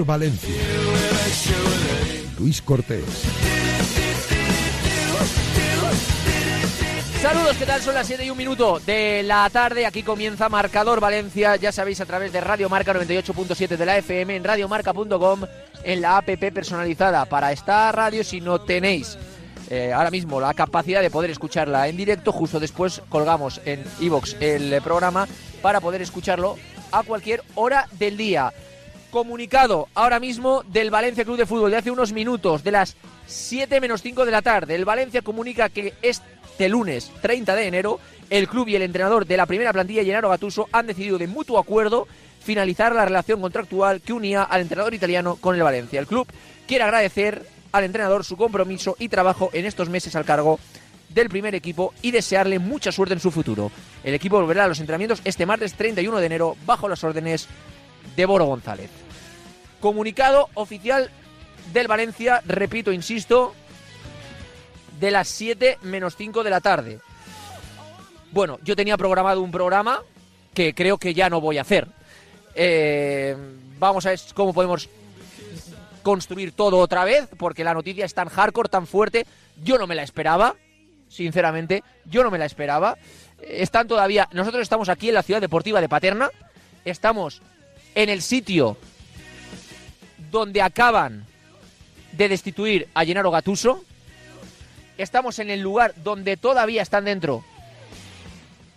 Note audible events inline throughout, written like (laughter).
Valencia. Luis Cortés. Saludos, ¿qué tal? Son las 7 y un minuto de la tarde. Aquí comienza Marcador Valencia. Ya sabéis, a través de Radio Marca 98.7 de la FM, en radiomarca.com, en la app personalizada para esta radio. Si no tenéis eh, ahora mismo la capacidad de poder escucharla en directo, justo después colgamos en iVox el programa para poder escucharlo a cualquier hora del día. Comunicado ahora mismo del Valencia Club de Fútbol de hace unos minutos, de las 7 menos 5 de la tarde. El Valencia comunica que este lunes 30 de enero el club y el entrenador de la primera plantilla, Gennaro Gattuso, han decidido de mutuo acuerdo finalizar la relación contractual que unía al entrenador italiano con el Valencia. El club quiere agradecer al entrenador su compromiso y trabajo en estos meses al cargo del primer equipo y desearle mucha suerte en su futuro. El equipo volverá a los entrenamientos este martes 31 de enero bajo las órdenes de Boro González. Comunicado oficial del Valencia, repito, insisto, de las 7 menos 5 de la tarde. Bueno, yo tenía programado un programa que creo que ya no voy a hacer. Eh, vamos a ver cómo podemos construir todo otra vez, porque la noticia es tan hardcore, tan fuerte. Yo no me la esperaba, sinceramente, yo no me la esperaba. Están todavía, nosotros estamos aquí en la ciudad deportiva de Paterna, estamos en el sitio donde acaban de destituir a Gennaro Gatuso. Estamos en el lugar donde todavía están dentro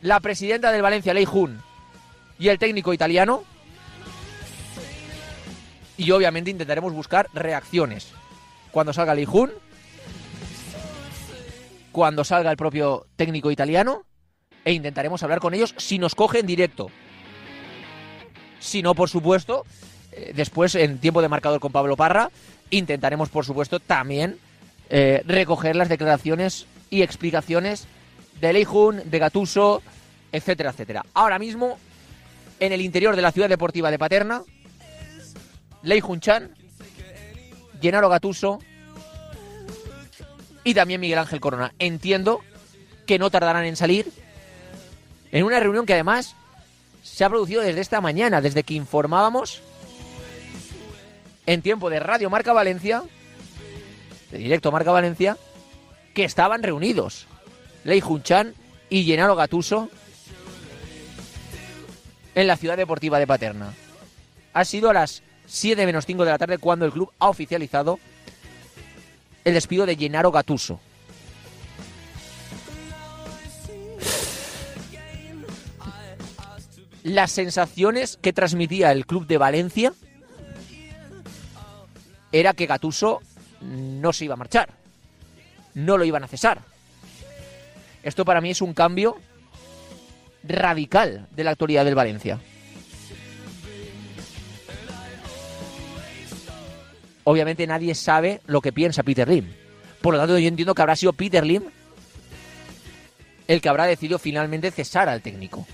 la presidenta del Valencia, Lei Jun, y el técnico italiano. Y obviamente intentaremos buscar reacciones. Cuando salga Lei Jun, cuando salga el propio técnico italiano, e intentaremos hablar con ellos si nos coge en directo. Si no, por supuesto, después en tiempo de marcador con Pablo Parra, intentaremos, por supuesto, también eh, recoger las declaraciones y explicaciones de Leijun, de Gatuso, etcétera, etcétera. Ahora mismo, en el interior de la ciudad deportiva de Paterna, Leijun Chan, Gennaro Gatuso y también Miguel Ángel Corona. Entiendo que no tardarán en salir en una reunión que además se ha producido desde esta mañana, desde que informábamos en tiempo de Radio Marca Valencia, de directo Marca Valencia, que estaban reunidos Lei Junchan y Gennaro Gatuso en la ciudad deportiva de Paterna. Ha sido a las 7 menos 5 de la tarde cuando el club ha oficializado el despido de Gennaro Gatuso. Las sensaciones que transmitía el club de Valencia era que Gatuso no se iba a marchar, no lo iban a cesar. Esto para mí es un cambio radical de la actualidad del Valencia. Obviamente nadie sabe lo que piensa Peter Lim. Por lo tanto, yo entiendo que habrá sido Peter Lim el que habrá decidido finalmente cesar al técnico.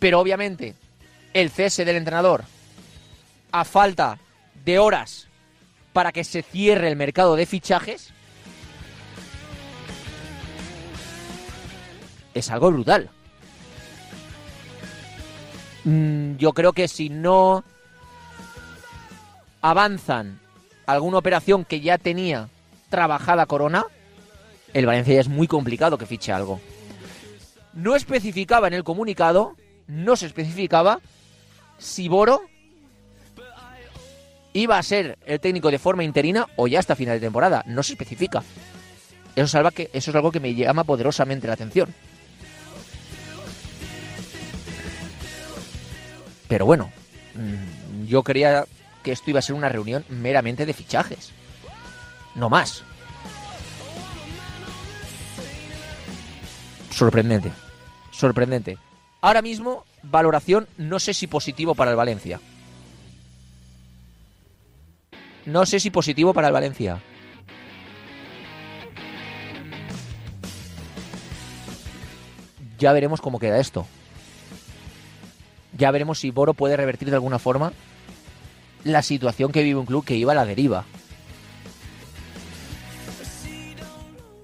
Pero obviamente, el cese del entrenador, a falta de horas para que se cierre el mercado de fichajes, es algo brutal. Mm, yo creo que si no avanzan alguna operación que ya tenía trabajada Corona, el Valencia ya es muy complicado que fiche algo. No especificaba en el comunicado, no se especificaba si Boro iba a ser el técnico de forma interina o ya hasta final de temporada. No se especifica. Eso es, que, eso es algo que me llama poderosamente la atención. Pero bueno, mm, yo creía que esto iba a ser una reunión meramente de fichajes. No más. Sorprendente. Sorprendente. Ahora mismo, valoración no sé si positivo para el Valencia. No sé si positivo para el Valencia. Ya veremos cómo queda esto. Ya veremos si Boro puede revertir de alguna forma la situación que vive un club que iba a la deriva.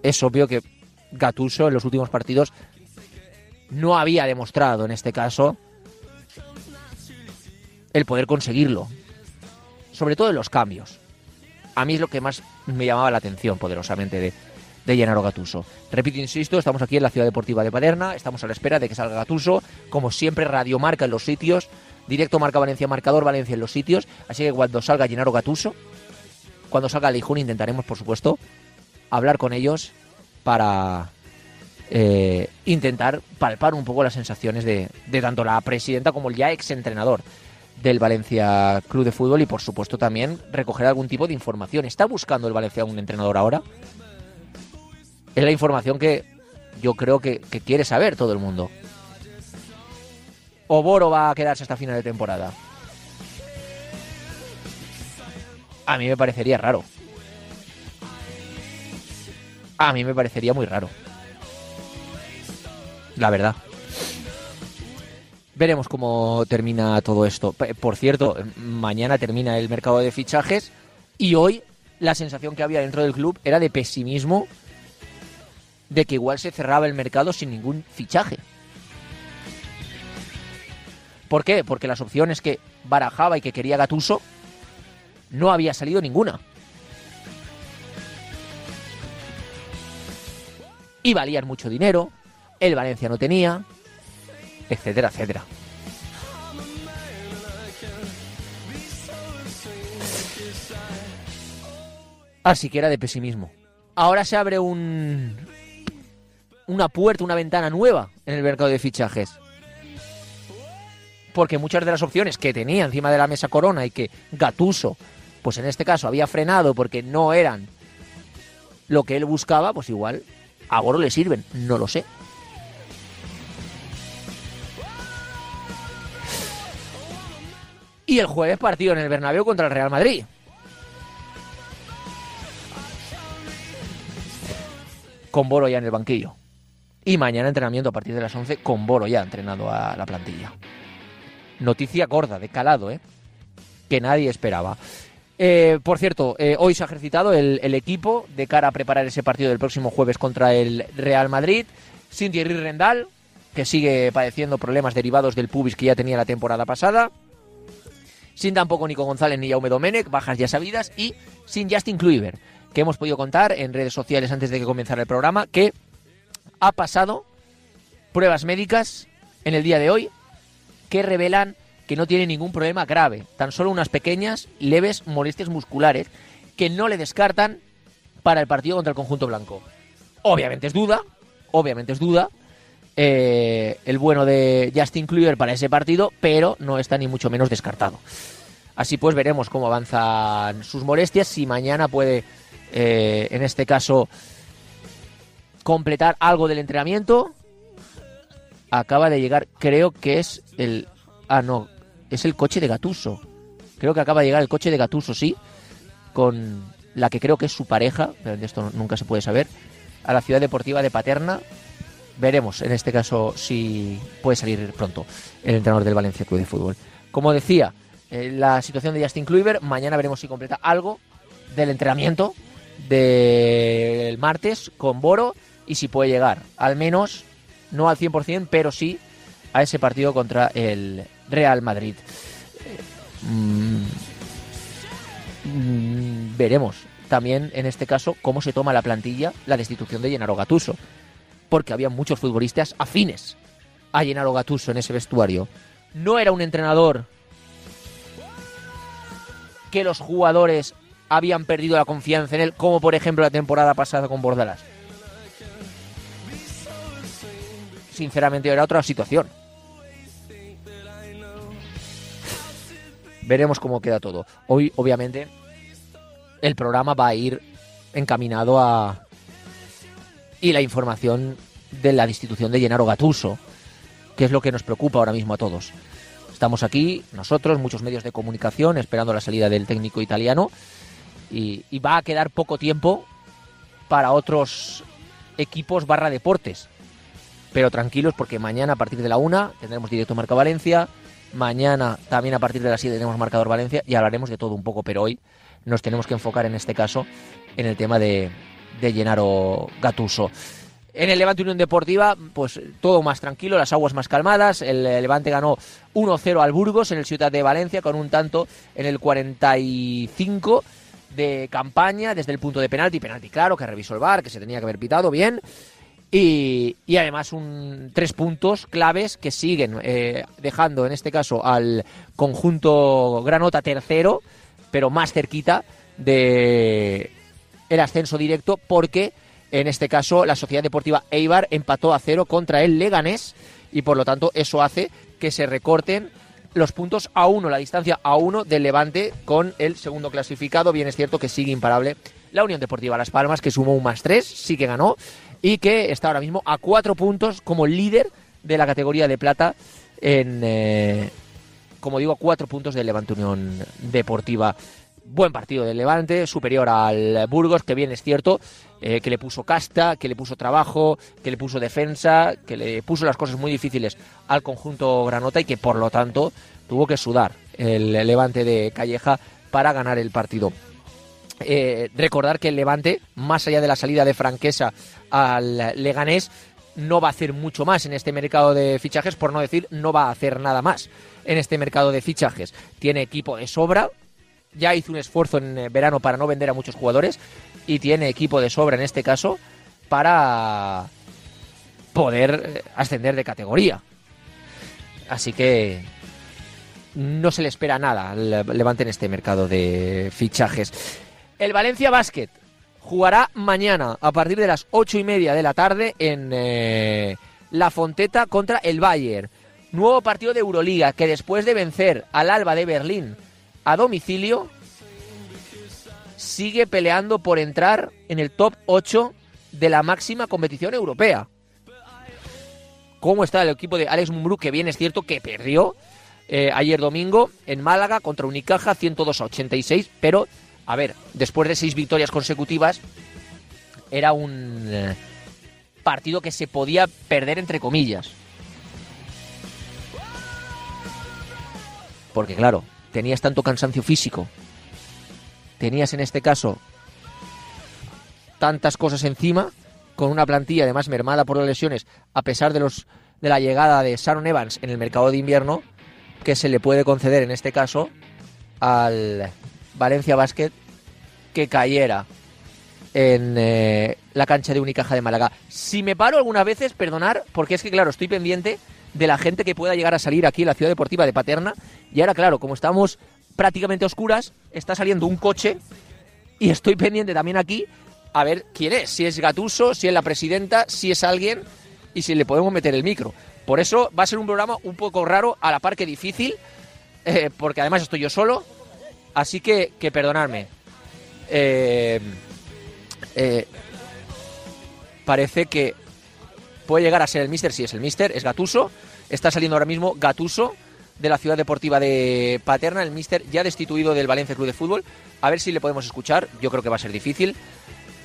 Es obvio que Gatuso en los últimos partidos no había demostrado en este caso el poder conseguirlo. Sobre todo en los cambios. A mí es lo que más me llamaba la atención poderosamente de, de Gatuso. Repito, insisto, estamos aquí en la Ciudad Deportiva de Paderna, estamos a la espera de que salga Gatuso, como siempre Radio Marca en los sitios, directo Marca Valencia, marcador Valencia en los sitios, así que cuando salga Gennaro Gatuso, cuando salga Lijun intentaremos, por supuesto, hablar con ellos para eh, intentar palpar un poco las sensaciones de, de tanto la presidenta como el ya exentrenador del Valencia Club de Fútbol y por supuesto también recoger algún tipo de información. ¿Está buscando el Valencia un entrenador ahora? Es la información que yo creo que, que quiere saber todo el mundo. ¿O Boro va a quedarse hasta final de temporada? A mí me parecería raro. A mí me parecería muy raro. La verdad. Veremos cómo termina todo esto. Por cierto, mañana termina el mercado de fichajes y hoy la sensación que había dentro del club era de pesimismo de que igual se cerraba el mercado sin ningún fichaje. ¿Por qué? Porque las opciones que barajaba y que quería Gatuso no había salido ninguna. Y valían mucho dinero, el Valencia no tenía, etcétera, etcétera. Así que era de pesimismo. Ahora se abre un una puerta, una ventana nueva en el mercado de fichajes. Porque muchas de las opciones que tenía encima de la mesa Corona y que Gatuso, pues en este caso había frenado porque no eran lo que él buscaba, pues igual a Boro le sirven, no lo sé. Y el jueves partido en el Bernabéu contra el Real Madrid. Con Boro ya en el banquillo. Y mañana entrenamiento a partir de las 11 con Boro ya entrenando a la plantilla. Noticia gorda, de calado, ¿eh? Que nadie esperaba. Eh, por cierto, eh, hoy se ha ejercitado el, el equipo de cara a preparar ese partido del próximo jueves contra el Real Madrid. Sin Thierry Rendal, que sigue padeciendo problemas derivados del pubis que ya tenía la temporada pasada. Sin tampoco Nico González ni Jaume Domenech, bajas ya sabidas. Y sin Justin Kluivert, que hemos podido contar en redes sociales antes de que comenzara el programa, que ha pasado pruebas médicas en el día de hoy que revelan que no tiene ningún problema grave, tan solo unas pequeñas, leves molestias musculares que no le descartan para el partido contra el conjunto blanco. Obviamente es duda, obviamente es duda, eh, el bueno de Justin Kluivert para ese partido, pero no está ni mucho menos descartado. Así pues veremos cómo avanzan sus molestias, si mañana puede, eh, en este caso, completar algo del entrenamiento. Acaba de llegar, creo que es el... Ah, no, es el coche de Gatuso. Creo que acaba de llegar el coche de Gatuso, sí, con la que creo que es su pareja, pero de esto nunca se puede saber, a la ciudad deportiva de Paterna. Veremos en este caso si puede salir pronto el entrenador del Valencia Club de Fútbol. Como decía, eh, la situación de Justin Kluivert, mañana veremos si completa algo del entrenamiento del martes con Boro y si puede llegar, al menos no al 100%, pero sí a ese partido contra el Real Madrid. Mm, mm, veremos también en este caso cómo se toma la plantilla la destitución de Gennaro Gattuso, porque había muchos futbolistas afines a Gennaro Gattuso en ese vestuario. No era un entrenador que los jugadores habían perdido la confianza en él, como por ejemplo la temporada pasada con Bordalas. Sinceramente era otra situación. Veremos cómo queda todo. Hoy, obviamente, el programa va a ir encaminado a... Y la información de la destitución de Gennaro Gattuso, que es lo que nos preocupa ahora mismo a todos. Estamos aquí, nosotros, muchos medios de comunicación, esperando la salida del técnico italiano. Y, y va a quedar poco tiempo para otros equipos barra deportes. Pero tranquilos porque mañana a partir de la una tendremos directo Marca Valencia. Mañana también a partir de las 7 tenemos marcador Valencia y hablaremos de todo un poco, pero hoy nos tenemos que enfocar en este caso en el tema de, de Gennaro Gatuso. En el Levante Unión Deportiva, pues todo más tranquilo, las aguas más calmadas. El Levante ganó 1-0 al Burgos en el Ciudad de Valencia con un tanto en el 45 de campaña desde el punto de penalti. Penalti claro, que revisó el bar, que se tenía que haber pitado bien. Y, además un, tres puntos claves que siguen eh, dejando en este caso al conjunto Granota tercero, pero más cerquita de el ascenso directo porque en este caso la Sociedad Deportiva Eibar empató a cero contra el Leganés y por lo tanto eso hace que se recorten los puntos a uno, la distancia a uno del Levante con el segundo clasificado. Bien es cierto que sigue imparable la Unión Deportiva Las Palmas, que sumó un más tres, sí que ganó, y que está ahora mismo a cuatro puntos como líder de la categoría de plata en, eh, como digo, cuatro puntos del Levante Unión Deportiva. Buen partido del Levante, superior al Burgos, que bien es cierto, eh, que le puso casta, que le puso trabajo, que le puso defensa, que le puso las cosas muy difíciles al conjunto Granota y que por lo tanto tuvo que sudar el Levante de Calleja para ganar el partido. Eh, recordar que el Levante, más allá de la salida de Franquesa al Leganés, no va a hacer mucho más en este mercado de fichajes, por no decir no va a hacer nada más en este mercado de fichajes. Tiene equipo de sobra, ya hizo un esfuerzo en eh, verano para no vender a muchos jugadores y tiene equipo de sobra en este caso para poder eh, ascender de categoría. Así que no se le espera nada al Levante en este mercado de fichajes. El Valencia Basket jugará mañana a partir de las ocho y media de la tarde en eh, La Fonteta contra el Bayern. Nuevo partido de Euroliga que después de vencer al Alba de Berlín a domicilio sigue peleando por entrar en el top 8 de la máxima competición europea. ¿Cómo está el equipo de Alex Mumbrú? Que bien es cierto que perdió eh, ayer domingo en Málaga contra Unicaja 102 a 86, pero a ver, después de seis victorias consecutivas, era un eh, partido que se podía perder entre comillas. Porque claro, tenías tanto cansancio físico, tenías en este caso tantas cosas encima, con una plantilla además mermada por las lesiones, a pesar de los de la llegada de Sharon Evans en el mercado de invierno, que se le puede conceder en este caso al Valencia Basket que cayera en eh, la cancha de Unicaja de Málaga. Si me paro algunas veces, perdonar, porque es que, claro, estoy pendiente de la gente que pueda llegar a salir aquí en la ciudad deportiva de Paterna. Y ahora, claro, como estamos prácticamente oscuras, está saliendo un coche y estoy pendiente también aquí a ver quién es, si es Gatuso, si es la presidenta, si es alguien y si le podemos meter el micro. Por eso va a ser un programa un poco raro, a la par que difícil, eh, porque además estoy yo solo, así que, que perdonadme. Eh, eh, parece que puede llegar a ser el Mister, si es el Mister, es Gatuso. Está saliendo ahora mismo Gatuso de la ciudad deportiva de Paterna, el Mister ya destituido del Valencia Club de Fútbol. A ver si le podemos escuchar, yo creo que va a ser difícil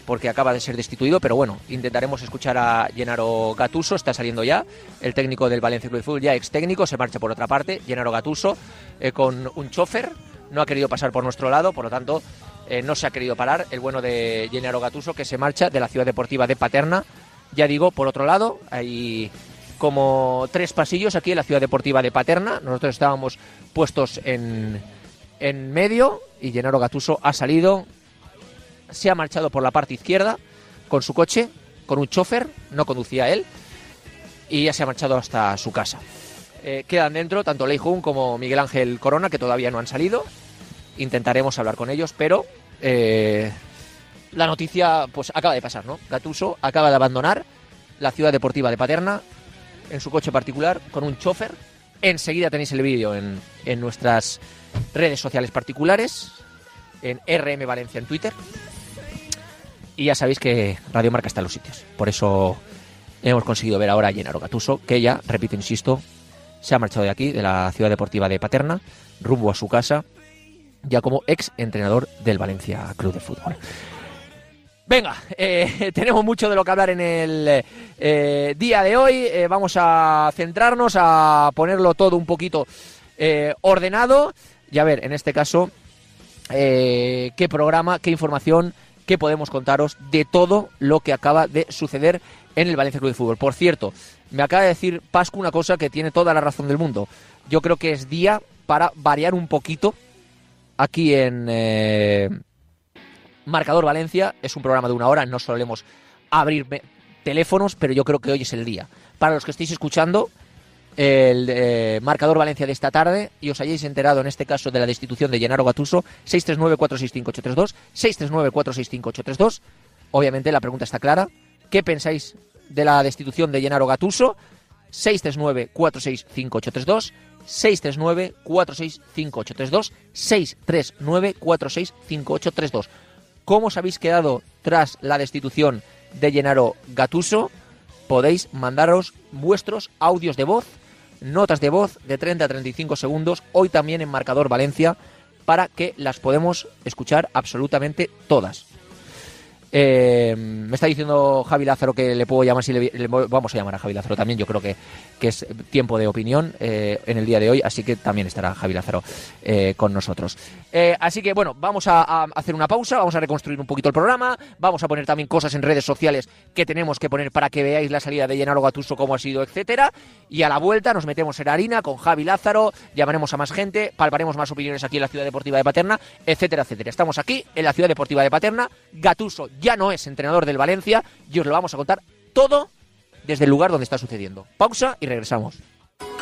porque acaba de ser destituido, pero bueno, intentaremos escuchar a Gennaro Gatuso, está saliendo ya, el técnico del Valencia Club de Fútbol, ya ex técnico, se marcha por otra parte, Gennaro Gatuso, eh, con un chofer, no ha querido pasar por nuestro lado, por lo tanto eh, no se ha querido parar, el bueno de Gennaro Gatuso, que se marcha de la ciudad deportiva de Paterna. Ya digo, por otro lado, hay como tres pasillos aquí en la ciudad deportiva de Paterna. Nosotros estábamos puestos en, en medio y Gennaro Gatuso ha salido, se ha marchado por la parte izquierda con su coche, con un chofer, no conducía él, y ya se ha marchado hasta su casa. Eh, quedan dentro tanto Lei Jun como Miguel Ángel Corona, que todavía no han salido. Intentaremos hablar con ellos, pero eh, la noticia pues acaba de pasar, ¿no? Gatuso acaba de abandonar la ciudad deportiva de Paterna en su coche particular con un chofer. Enseguida tenéis el vídeo en, en nuestras redes sociales particulares, en RM Valencia en Twitter. Y ya sabéis que Radio Marca está en los sitios. Por eso hemos conseguido ver ahora a Gennaro Gatuso, que ya, repito, insisto, se ha marchado de aquí, de la ciudad deportiva de Paterna, rumbo a su casa ya como ex entrenador del Valencia Club de Fútbol. Venga, (laughs) eh, tenemos mucho de lo que hablar en el eh, día de hoy. Eh, vamos a centrarnos, a ponerlo todo un poquito ordenado. Y a ver, en este caso, qué programa, qué información, qué podemos contaros de todo lo que acaba de suceder en el Valencia Club de Fútbol. Por cierto, me acaba de decir Pascu una cosa que tiene toda la razón del mundo. Yo creo que es día para variar un poquito aquí en Marcador Valencia. Es un programa de una hora, no solemos abrir teléfonos, pero yo creo que hoy es el día. Para los que estéis escuchando el eh, Marcador Valencia de esta tarde y os hayáis enterado en este caso de la destitución de Llenaro Gatuso, 639-465-832, 639-465-832. Obviamente la pregunta está clara. ¿Qué pensáis de la destitución de Llenaro Gatuso? 639-465-832, 639-465-832, 639-465-832. ¿Cómo os habéis quedado tras la destitución de Llenaro Gatuso? Podéis mandaros vuestros audios de voz, notas de voz de 30 a 35 segundos, hoy también en Marcador Valencia, para que las podemos escuchar absolutamente todas. Eh, me está diciendo Javi Lázaro que le puedo llamar, si le, vamos a llamar a Javi Lázaro también, yo creo que, que es tiempo de opinión eh, en el día de hoy, así que también estará Javi Lázaro eh, con nosotros. así que bueno, vamos a, hacer una pausa, vamos a reconstruir un poquito el programa, vamos a poner también cosas en redes sociales que tenemos que poner para que veáis la salida de Llenaro Gatuso, cómo ha sido, etcétera, y a la vuelta nos metemos en harina con Javi Lázaro, llamaremos a más gente, palparemos más opiniones aquí en la Ciudad Deportiva de Paterna, etcétera, etcétera. Estamos aquí en la Ciudad Deportiva de Paterna, Gatuso ya no es entrenador del Valencia y os lo vamos a contar todo desde el lugar donde está sucediendo. Pausa y regresamos.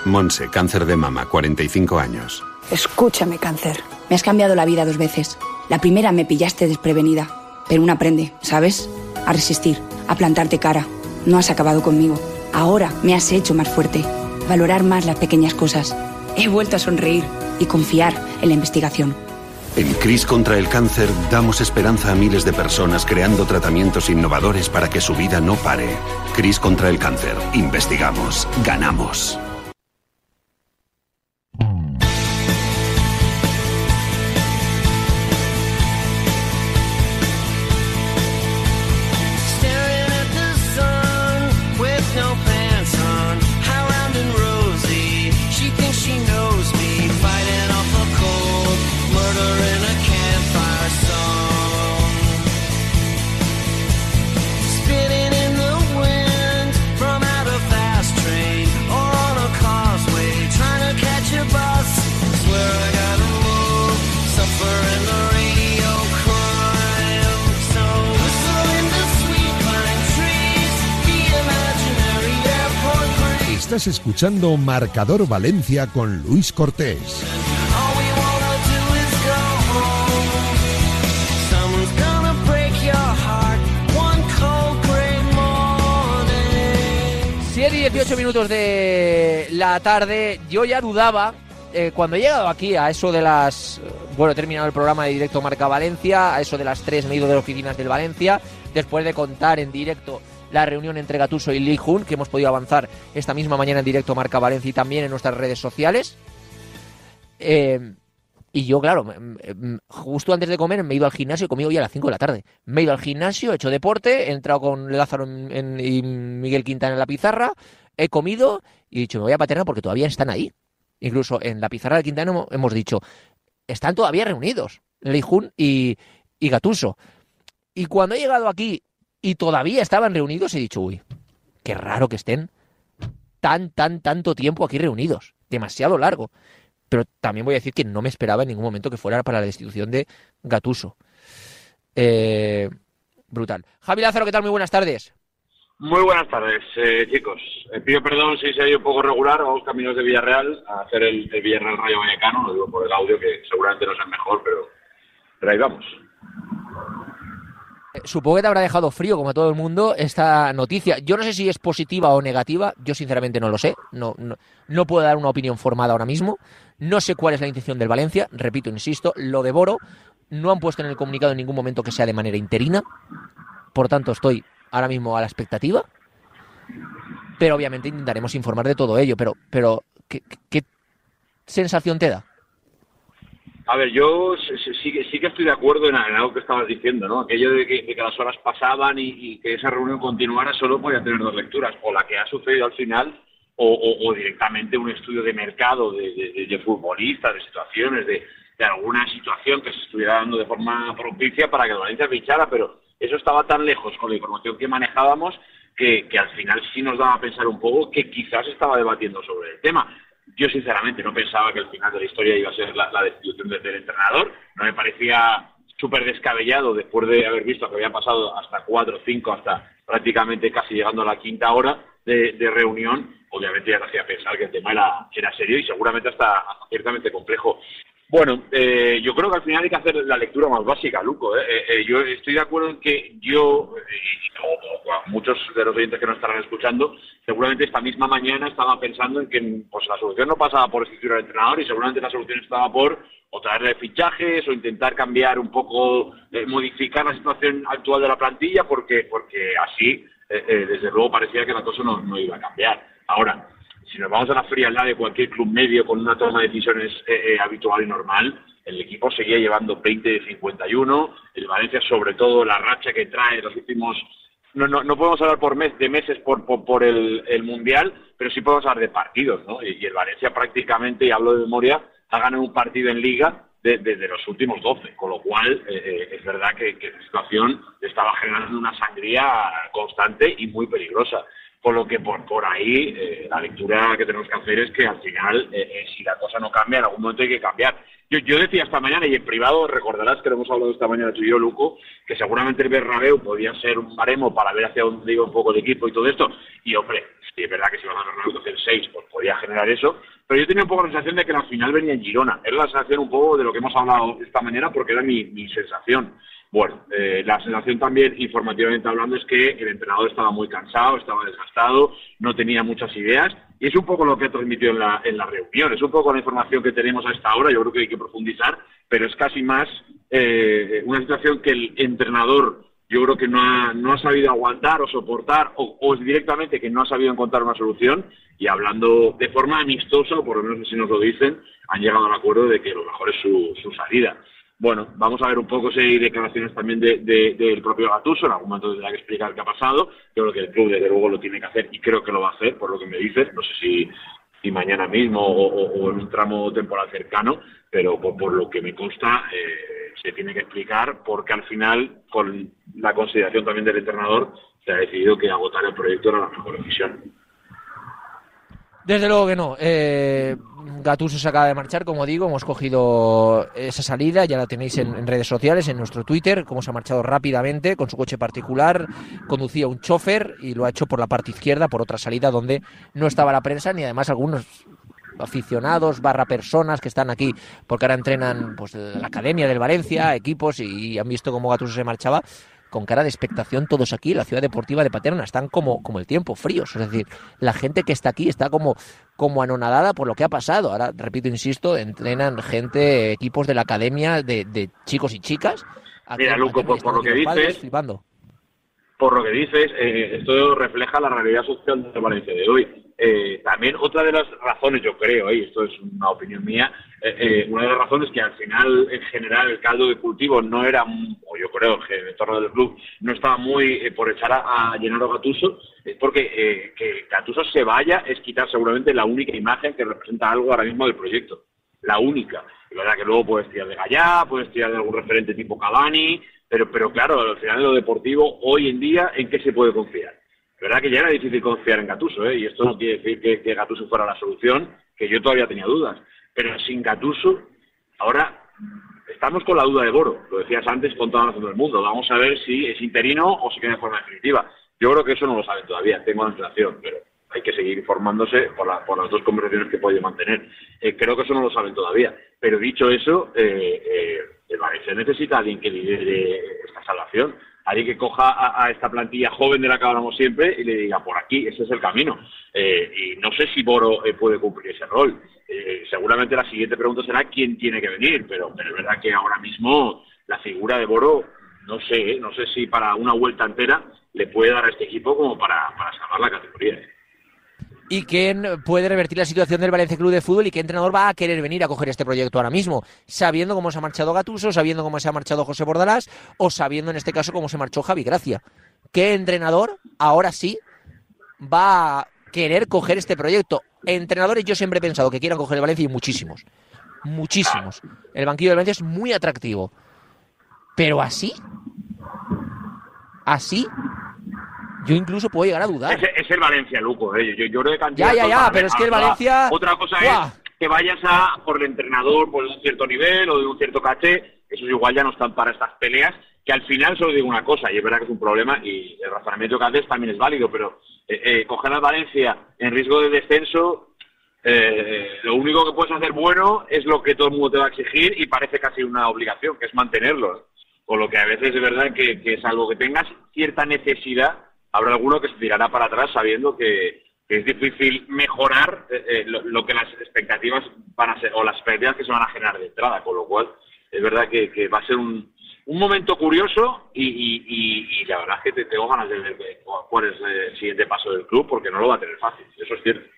Monse, cáncer de mama, 45 años. Escúchame, cáncer. Me has cambiado la vida dos veces. La primera me pillaste desprevenida, pero uno aprende, ¿sabes? A resistir, a plantarte cara. No has acabado conmigo. Ahora me has hecho más fuerte, valorar más las pequeñas cosas. He vuelto a sonreír y confiar en la investigación. En CRIS contra el cáncer damos esperanza a miles de personas creando tratamientos innovadores para que su vida no pare. CRIS contra el cáncer. Investigamos. Ganamos. Estás escuchando Marcador Valencia con Luis Cortés. Siete y 18 minutos de la tarde. Yo ya dudaba eh, cuando he llegado aquí a eso de las. Bueno, he terminado el programa de directo Marca Valencia, a eso de las 3 me he ido de las oficinas del Valencia, después de contar en directo la reunión entre Gatuso y Lee Jun, que hemos podido avanzar esta misma mañana en directo Marca Valencia y también en nuestras redes sociales. Eh, y yo, claro, justo antes de comer me he ido al gimnasio, he comido hoy a las 5 de la tarde. Me he ido al gimnasio, he hecho deporte, he entrado con Lázaro y Miguel Quintana en la pizarra, he comido y he dicho, me voy a paterna porque todavía están ahí. Incluso en la pizarra de Quintana hemos dicho, están todavía reunidos, Jun y, y Gatuso. Y cuando he llegado aquí y todavía estaban reunidos, he dicho, uy, qué raro que estén tan, tan, tanto tiempo aquí reunidos. Demasiado largo. Pero también voy a decir que no me esperaba en ningún momento que fuera para la destitución de Gatuso. Eh, brutal. Javi Lázaro, ¿qué tal? Muy buenas tardes. Muy buenas tardes, eh, chicos. Eh, pido perdón si se ha ido un poco regular a los caminos de Villarreal a hacer el, Villarreal Rayo Vallecano. Lo digo por el audio, que seguramente no es el mejor, pero, pero ahí vamos. Supongo que te habrá dejado frío, como a todo el mundo, esta noticia. Yo no sé si es positiva o negativa, yo sinceramente no lo sé, no, no, puedo dar una opinión formada ahora mismo. No sé cuál es la intención del Valencia, repito, insisto, lo devoro. No han puesto en el comunicado en ningún momento que sea de manera interina, por tanto estoy ahora mismo a la expectativa. Pero obviamente intentaremos informar de todo ello, pero, pero qué sensación te da? A ver, yo sí, sí, que estoy de acuerdo en, algo que estabas diciendo, ¿no? Aquello de que, las horas pasaban y, que esa reunión continuara solo podía tener dos lecturas, o la que ha sucedido al final, o, directamente un estudio de mercado de, futbolistas, de situaciones, de, alguna situación que se estuviera dando de forma propicia para que Valencia fichara, pero eso estaba tan lejos con la información que manejábamos que, que al final sí nos daba a pensar un poco que quizás estaba debatiendo sobre el tema. Yo sinceramente no pensaba que el final de la historia iba a ser la, destitución del, entrenador, no me parecía súper descabellado después de haber visto que habían pasado hasta cuatro, cinco, hasta prácticamente casi llegando a la quinta hora de, reunión, obviamente ya te hacía pensar que el tema era, era serio y seguramente hasta ciertamente complejo. Bueno, eh, yo creo que al final hay que hacer la lectura más básica, Luco. ¿eh? Eh, yo estoy de acuerdo en que yo, y muchos de los oyentes que nos estarán escuchando, seguramente esta misma mañana estaba pensando en que pues, la solución no pasaba por instituir al entrenador y seguramente la solución estaba por o traerle fichajes o intentar cambiar un poco, modificar la situación actual de la plantilla porque, porque así, desde luego, parecía que la cosa no, no iba a cambiar. Ahora, si nos vamos a la frialdad de cualquier club medio con una toma de decisiones eh, eh, habitual y normal, el equipo seguía llevando 20 de 51, el Valencia sobre todo la racha que trae los últimos... No, no, no podemos hablar por mes, de meses por, por, el, Mundial, pero sí podemos hablar de partidos, ¿no? Y, el Valencia prácticamente, y hablo de memoria, ha ganado un partido en Liga desde los últimos 12, con lo cual eh, es verdad que la situación estaba generando una sangría constante y muy peligrosa. Con lo que por, por ahí eh, la lectura que tenemos que hacer es que al final, eh, eh, si la cosa no cambia, en algún momento hay que cambiar. Yo, yo decía esta mañana, y en privado recordarás que lo hemos hablado esta mañana tú y Luco, que seguramente el Bernabéu podía ser un baremo para ver hacia dónde iba un poco el equipo y todo esto. Y hombre, sí, es verdad que si van a Bernabéu el 6, pues podía generar eso. Pero yo tenía un poco la sensación de que al final venía en Girona. Era la sensación un poco de lo que hemos hablado esta mañana porque era mi, mi sensación. Bueno, eh, la sensación también, informativamente hablando, es que el entrenador estaba muy cansado, estaba desgastado, no tenía muchas ideas, y es un poco lo que transmitió en la, en la reunión, es un poco la información que tenemos a esta hora, yo creo que hay que profundizar, pero es casi más eh, una situación que el entrenador yo creo que no ha, no ha sabido aguantar o soportar, o, o directamente que no ha sabido encontrar una solución, y hablando de forma amistosa, o por lo menos si nos lo dicen, han llegado al acuerdo de que lo mejor es su, su salida. Bueno, vamos a ver un poco si hay declaraciones también del de, propio Gatuso, en algún momento tendrá que explicar qué ha pasado. Yo creo que el club desde luego lo tiene que hacer y creo que lo va a hacer, por lo que me dices. No sé si, si mañana mismo o, en un tramo temporal cercano, pero por, lo que me consta eh, se tiene que explicar porque al final, con la consideración también del entrenador, se ha decidido que agotar el proyecto era la mejor decisión. Desde luego que no. Eh, Gattuso se acaba de marchar, como digo, hemos cogido esa salida, ya la tenéis en, redes sociales, en nuestro Twitter, cómo se ha marchado rápidamente con su coche particular, conducía un chofer y lo ha hecho por la parte izquierda, por otra salida donde no estaba la prensa, ni además algunos aficionados barra personas que están aquí porque ahora entrenan pues la academia del Valencia, equipos y han visto cómo Gattuso se marchaba con cara de expectación todos aquí, la ciudad deportiva de Paterna, están como, como el tiempo, fríos. Es decir, la gente que está aquí está como, como anonadada por lo que ha pasado. Ahora, repito, insisto, entrenan gente, equipos de la academia de, de chicos y chicas. Mira, Luco, por, lo que dices, por lo que dices, eh, esto refleja la realidad social de Valencia de hoy. Eh, también otra de las razones, yo creo, y esto es una opinión mía, eh, eh, una de las razones que al final, en general, el caldo de cultivo no era, o yo creo que el entorno del club no estaba muy por echar a, a Gennaro Gattuso, es porque que Gattuso se vaya es quitar seguramente la única imagen que representa algo ahora mismo del proyecto. La única. Y verdad que luego puedes tirar de Gallá, puedes tirar de algún referente tipo Cavani, pero, pero claro, al final lo deportivo, hoy en día, ¿en qué se puede confiar? verdad que ya era difícil confiar en Gatuso, ¿eh? y esto no quiere decir que, que fuera la solución, que yo todavía tenía dudas. Pero sin Gatuso, ahora estamos con la duda de Boro, lo decías antes con toda la razón del mundo. Vamos a ver si es interino o si queda de forma definitiva. Yo creo que eso no lo saben todavía, tengo la sensación, pero hay que seguir informándose por, las dos conversaciones que puede mantener. Eh, creo que eso no lo saben todavía. Pero dicho eso, eh, eh, el Valencia necesita a alguien que lidere esta salvación alguien que coja a, esta plantilla joven de la que hablamos siempre y le diga, por aquí, ese es el camino. Eh, y no sé si Boro eh, puede cumplir ese rol. Seguramente la siguiente pregunta será quién tiene que venir, pero, es verdad que ahora mismo la figura de Boro, no sé, no sé si para una vuelta entera le puede dar a este equipo como para salvar la categoría y quién puede revertir la situación del Valencia Club de Fútbol y qué entrenador va a querer venir a coger este proyecto ahora mismo, sabiendo cómo se ha marchado Gatuso, sabiendo cómo se ha marchado José Bordalás o sabiendo en este caso cómo se marchó Javi Gracia. ¿Qué entrenador ahora sí va a querer coger este proyecto? Entrenadores yo siempre he pensado que quieran coger el Valencia y muchísimos, muchísimos. El banquillo del Valencia es muy atractivo. Pero así, así, yo incluso puedo llegar a dudar. Es, el Valencia, Luco. Eh. Yo, yo, creo que Ya, ya, ya, pero es que el Valencia. Otra cosa es que vayas a por el entrenador por un cierto nivel o de un cierto caché. Esos igual ya no están para estas peleas. Que al final solo digo una cosa, y es verdad que es un problema, y el razonamiento que haces también es válido, pero eh, eh, coger al Valencia en riesgo de descenso eh, lo único que puedes hacer bueno es lo que todo el mundo te va a exigir y parece casi una obligación, que es mantenerlo. Con lo que a veces es verdad que, es algo que tengas cierta necesidad, habrá alguno que se tirará para atrás sabiendo que, es difícil mejorar eh, eh, lo, que las expectativas van a ser, o las expectativas que se van a generar de entrada, con lo cual es verdad que, va a ser un, momento curioso y, la verdad es que tengo ganas de ver cuál es el siguiente paso del club porque no lo va a tener fácil, eso es cierto.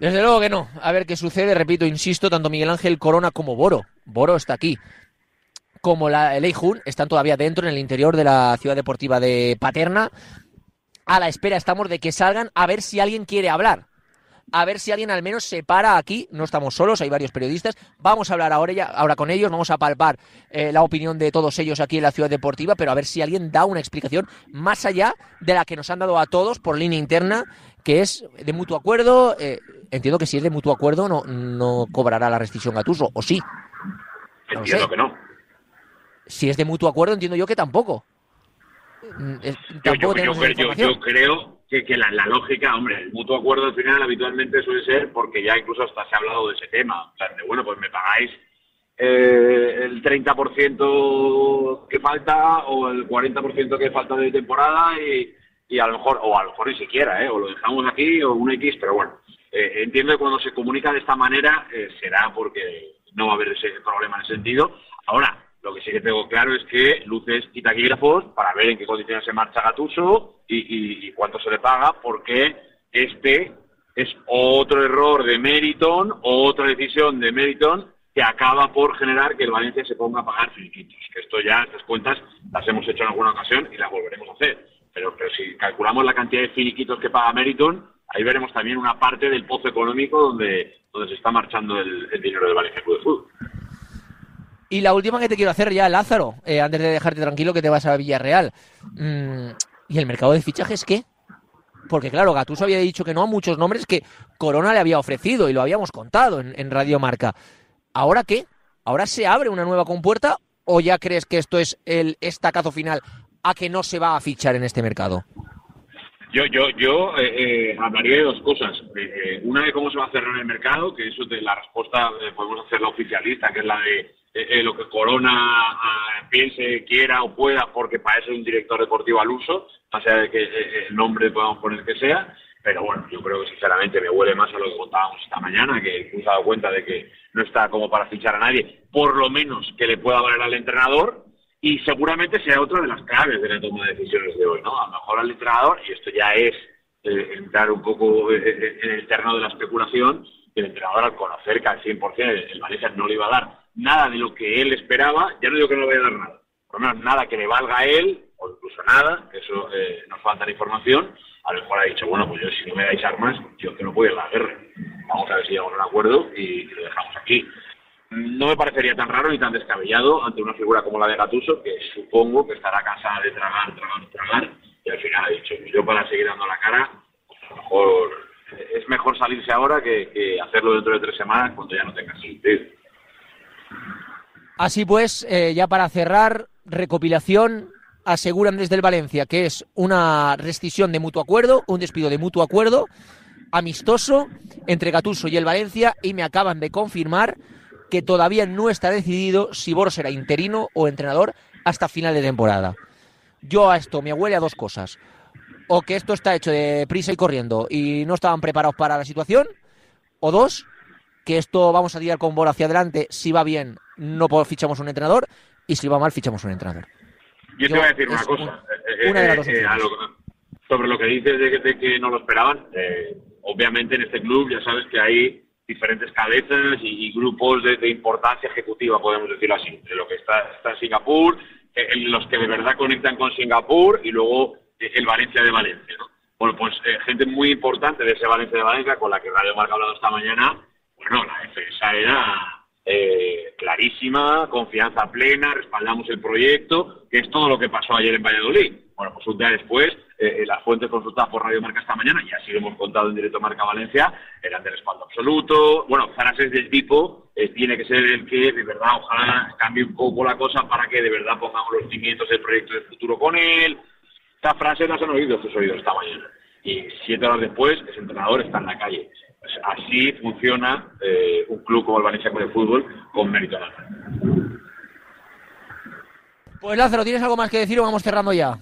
Desde luego que no. A ver qué sucede. Repito, insisto, tanto Miguel Ángel Corona como Boro. Boro está aquí. Como la, el Eijun están todavía dentro en el interior de la ciudad deportiva de Paterna. A la espera estamos de que salgan a ver si alguien quiere hablar a ver si alguien al menos se para aquí. No estamos solos, hay varios periodistas. Vamos a hablar ahora, ya, ahora con ellos, vamos a palpar eh, la opinión de todos ellos aquí en la ciudad deportiva, pero a ver si alguien da una explicación más allá de la que nos han dado a todos por línea interna, que es de mutuo acuerdo. Eh, entiendo que si es de mutuo acuerdo no, no cobrará la rescisión Gatuso, ¿o sí? entiendo que no. Si es de mutuo acuerdo, entiendo yo que tampoco. Mm, yo, creo que, la, lógica, hombre, el mutuo acuerdo al final habitualmente suele ser porque ya incluso hasta se ha hablado de ese tema. de, bueno, pues me pagáis eh, el 30% que falta o el 40% que falta de temporada y, y, a lo mejor, o a lo mejor ni siquiera, ¿eh? o lo dejamos aquí o un X, pero bueno, eh, entiendo que cuando se comunica de esta manera eh, será porque no va a haber ese problema en ese sentido. Ahora, lo que sí que tengo claro es que luces y taquígrafos para ver en qué condiciones se marcha Gatuso y, cuánto se le paga, porque este es otro error de Meriton, otra decisión de Meriton que acaba por generar que el Valencia se ponga a pagar finiquitos. Que esto ya, estas cuentas las hemos hecho en alguna ocasión y las volveremos a hacer. Pero, pero si calculamos la cantidad de finiquitos que paga Meriton, ahí veremos también una parte del pozo económico donde, donde se está marchando el, dinero del Valencia Club de Fútbol. Y la última que te quiero hacer ya, Lázaro, eh, antes de dejarte tranquilo que te vas a Villarreal. Mm, ¿Y el mercado de fichajes qué? Porque claro, Gatuso había dicho que no a muchos nombres que Corona le había ofrecido y lo habíamos contado en, Radio Marca. ¿Ahora qué? ¿Ahora se abre una nueva compuerta o ya crees que esto es el estacazo final a que no se va a fichar en este mercado? Yo, yo, yo eh, eh, hablaría de dos cosas. Eh, una de cómo se va a cerrar el mercado, que eso de la respuesta podemos hacer la oficialista, que es la de lo que Corona ah, piense, quiera o pueda, porque para eso es un director deportivo al uso, más allá de que el nombre podamos poner que sea. Pero bueno, yo creo que sinceramente me huele más a lo que contábamos esta mañana, que hemos dado cuenta de que no está como para fichar a nadie, por lo menos que le pueda valer al entrenador y seguramente sea otra de las claves de la toma de decisiones de hoy, ¿no? A lo mejor al entrenador, y esto ya es eh, entrar un poco eh, eh, en el terreno de la especulación, que el entrenador al conocer que al 100% el Valencia no le iba a dar nada de lo que él esperaba, ya no digo que no le vaya a dar nada, por lo menos nada que le valga a él, o incluso nada, que eso nos falta la información, a lo mejor ha dicho, bueno, pues yo si no me dais armas, yo que no ir a la guerra. Vamos a ver si llegamos a un acuerdo y lo dejamos aquí no me parecería tan raro ni tan descabellado ante una figura como la de Gatuso, que supongo que estará cansada de tragar, tragar, tragar, y al final ha dicho, yo para seguir dando la cara, pues a lo mejor es mejor salirse ahora que, hacerlo dentro de tres semanas cuando ya no tenga sentido. Así pues, eh, ya para cerrar, recopilación, aseguran desde el Valencia que es una rescisión de mutuo acuerdo, un despido de mutuo acuerdo, amistoso entre Gatuso y el Valencia, y me acaban de confirmar que todavía no está decidido si Boros será interino o entrenador hasta final de temporada. Yo a esto me huele a dos cosas. O que esto está hecho de prisa y corriendo y no estaban preparados para la situación. O dos, que esto vamos a tirar con Boro hacia adelante. Si va bien, no fichamos un entrenador. Y si va mal, fichamos un entrenador. Yo, te voy a decir una cosa. Una de las dos eh, eh, sobre lo que dices de, que no lo esperaban. Eh, obviamente en este club ya sabes que hay diferentes cabezas y, grupos de, importancia ejecutiva, podemos decirlo así, de lo que está, está en Singapur, eh, los que de verdad conectan con Singapur y luego eh, el Valencia de Valencia. ¿no? Bueno, pues eh, gente muy importante de ese Valencia de Valencia, con la que Radio Marca ha hablado esta mañana, bueno, la defensa era clarísima, confianza plena, respaldamos el proyecto, que es todo lo que pasó ayer en Valladolid. Bueno, pues un día después, eh, las fuentes consultadas por Radio Marca esta mañana, y así lo hemos contado en directo Marca Valencia, eran de respaldo absoluto. Bueno, frases del tipo, eh, tiene que ser el que de verdad ojalá cambie un poco la cosa para que de verdad pongamos los cimientos del proyecto de futuro con él. Estas frases las han oído sus oídos esta mañana. Y siete horas después, ese entrenador está en la calle. Así funciona eh, un club como el Valencia con el fútbol con mérito Pues Lázaro, ¿tienes algo más que decir o vamos cerrando ya?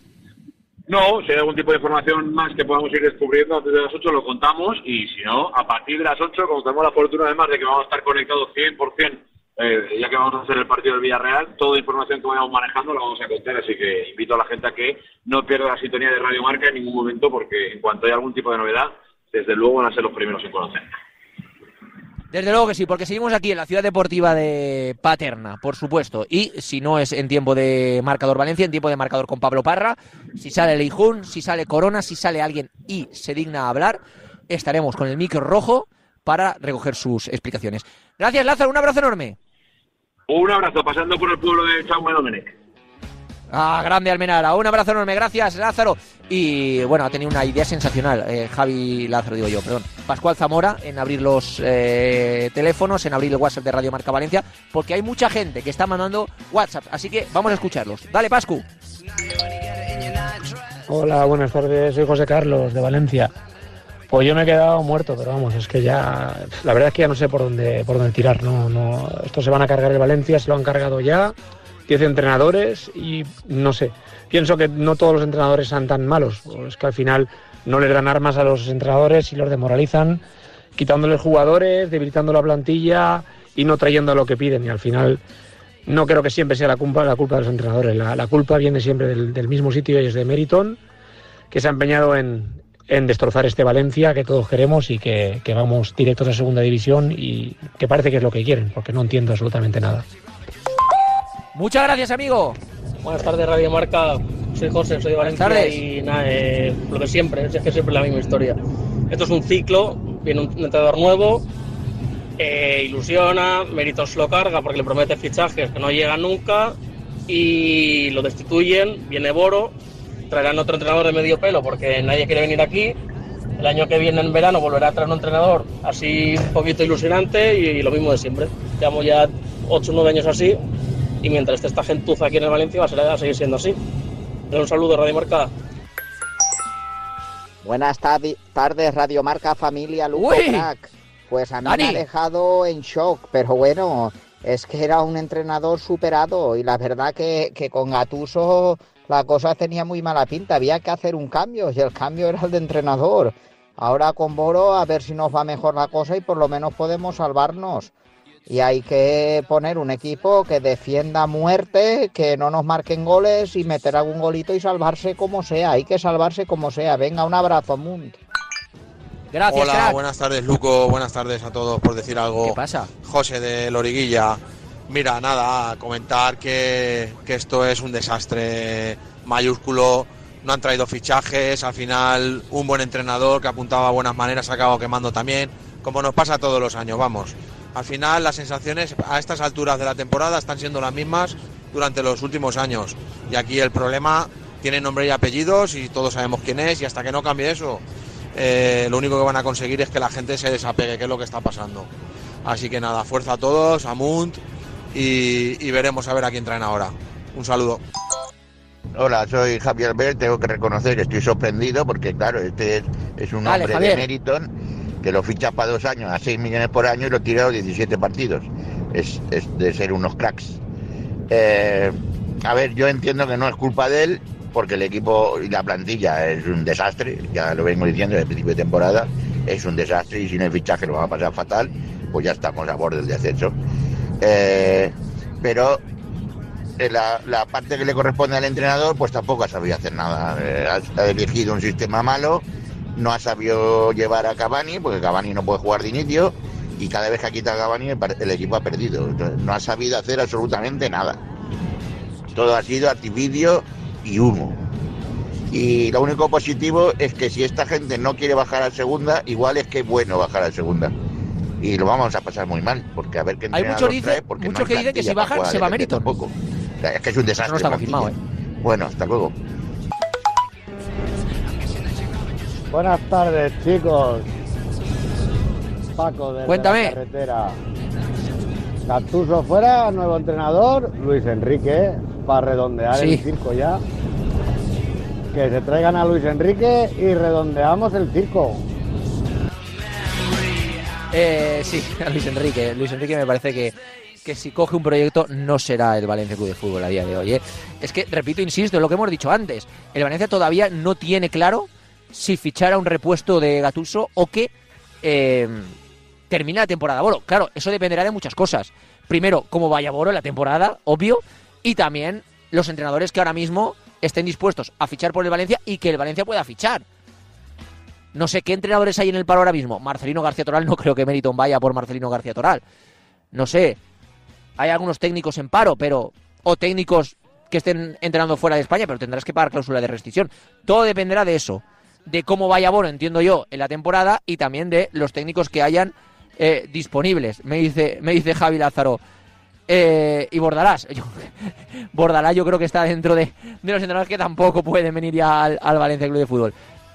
No, si hay algún tipo de información más que podamos ir descubriendo antes de las 8 lo contamos y si no, a partir de las 8, como tenemos la fortuna además de que vamos a estar conectados 100%, eh, ya que vamos a hacer el partido del Villarreal, toda información que vayamos manejando la vamos a contar, así que invito a la gente a que no pierda la sintonía de Radio Marca en ningún momento porque en cuanto haya algún tipo de novedad, desde luego van a ser los primeros en conocer. Desde luego que sí, porque seguimos aquí en la ciudad deportiva de Paterna, por supuesto. Y si no es en tiempo de marcador Valencia, en tiempo de marcador con Pablo Parra, si sale Leijun, si sale Corona, si sale alguien y se digna a hablar, estaremos con el micro rojo para recoger sus explicaciones. Gracias, Lázaro, un abrazo enorme. Un abrazo, pasando por el pueblo de Chau Domenech. Ah, grande Almenara. Un abrazo enorme. Gracias, Lázaro. Y bueno, ha tenido una idea sensacional, eh, Javi Lázaro, digo yo, perdón. Pascual Zamora en abrir los eh, teléfonos, en abrir el WhatsApp de Radio Marca Valencia, porque hay mucha gente que está mandando WhatsApp. Así que vamos a escucharlos. Dale, Pascu. Hola, buenas tardes. Soy José Carlos de Valencia. Pues yo me he quedado muerto, pero vamos, es que ya. La verdad es que ya no sé por dónde, por dónde tirar. No, no. Esto se van a cargar el Valencia, se lo han cargado ya 10 entrenadores y no sé, pienso que no todos los entrenadores son tan malos, es que al final no les dan armas a los entrenadores y los desmoralizan, quitándoles jugadores, debilitando la plantilla y no trayendo lo que piden. Y al final no creo que siempre sea la culpa, la culpa de los entrenadores, la, culpa viene siempre del, mismo sitio y es de Meriton, que se ha empeñado en, destrozar este Valencia que todos queremos y que vamos directos a segunda división y que parece que es lo que quieren, porque no entiendo absolutamente nada. Muchas gracias, amigo. Buenas tardes, Radio Marca. Soy José, soy de Valencia y nada, eh, lo de siempre, es que siempre es la misma historia. Esto es un ciclo, viene un entrenador nuevo, eh, ilusiona, Méritos lo carga porque le promete fichajes que no llegan nunca y lo destituyen, viene Boro, traerán otro entrenador de medio pelo porque nadie quiere venir aquí. El año que viene en verano volverá a traer un entrenador así un poquito ilusionante y, lo mismo de siempre. Llevamos ya 8 o 9 años así y mientras esté esta gentuza aquí en el Valencia va a, seguir siendo así. Un saludo, Radio Marca. Buenas tardes, Radio Marca Familia Luco Crack. Pues a mí me ha dejado en shock, pero bueno, es que era un entrenador superado y la verdad que, que con Gatuso la cosa tenía muy mala pinta, había que hacer un cambio y el cambio era el de entrenador. Ahora con Boro a ver si nos va mejor la cosa y por lo menos podemos salvarnos y hay que poner un equipo que defienda a muerte, que no nos marquen goles y meter algún golito y salvarse como sea. Hay que salvarse como sea. Venga, un abrazo, Mundo. Gracias. Hola, buenas tardes, Luco. Buenas tardes a todos por decir algo. ¿Qué pasa? José de Loriguilla. Mira, nada, comentar que, que esto es un desastre mayúsculo. No han traído fichajes. Al final, un buen entrenador que apuntaba a buenas maneras ha acabado quemando también. Como nos pasa todos los años, vamos al final las sensaciones a estas alturas de la temporada están siendo las mismas durante los últimos años. Y aquí el problema tiene nombre y apellidos y todos sabemos quién es y hasta que no cambie eso, eh, lo único que van a conseguir es que la gente se desapegue, que es lo que está pasando. Así que nada, fuerza a todos, a Munt y, veremos a ver a quién traen ahora. Un saludo. Hola, soy Javier Albert. Tengo que reconocer que estoy sorprendido porque, claro, este es, un hombre de Meriton que lo ficha para dos años a 6 millones por año y lo tira a los 17 partidos. Es, de ser unos cracks. Eh, a ver, yo entiendo que no es culpa de él, porque el equipo y la plantilla es un desastre, ya lo vengo diciendo desde el principio de temporada, es un desastre y sin el fichaje lo va a pasar fatal, pues ya estamos a borde del descenso. Eh, pero eh, la, la, parte que le corresponde al entrenador, pues tampoco ha sabido hacer nada. ha elegido un sistema malo no ha sabido llevar a Cavani, porque Cavani no puede jugar de inicio, y cada vez que ha quitado a Cavani el, equipo ha perdido. no ha sabido hacer absolutamente nada. Todo ha sido artificio y humo. Y lo único positivo es que si esta gente no quiere bajar a segunda, igual es que es bueno bajar a segunda. Y lo vamos a pasar muy mal, porque a ver qué Hay muchos dice, mucho que dice que si bajan se va a mérito. Es que es un desastre. no está confirmado, ¿eh? Bueno, hasta luego. Buenas tardes, chicos. Paco de Cuéntame. la carretera. Gattuso fuera, nuevo entrenador, Luis Enrique, para redondear Sí. el circo ya. Que se traigan a Luis Enrique y redondeamos el circo. Eh, sí, (laughs) a Luis Enrique. Luis Enrique me parece que, que si coge un proyecto no será el Valencia Club de Fútbol a día de hoy. ¿eh? Es que, repito, insisto, en lo que hemos dicho antes. El Valencia todavía no tiene claro si fichar a un repuesto de Gatuso o que eh, termine la temporada. Bueno, claro, eso dependerá de muchas cosas. Primero, cómo vaya Boro en la temporada, obvio, y también los entrenadores que ahora mismo estén dispuestos a fichar por el Valencia y que el Valencia pueda fichar. No sé qué entrenadores hay en el paro ahora mismo. Marcelino García Toral, (laughs) no creo que Meriton vaya por Marcelino García Toral. No sé. Hay algunos técnicos en paro, pero. O técnicos que estén entrenando fuera de España, pero tendrás que pagar cláusula de rescisión. Todo dependerá de eso. De cómo vaya Bono, entiendo yo, en la temporada y también de los técnicos que hayan eh, disponibles. Me dice, me dice Javi Lázaro. Eh, y Bordalás. (laughs) Yo, Bordalás yo creo que está dentro de, de los entrenadores que tampoco pueden venir ya al, al Valencia Club de Fútbol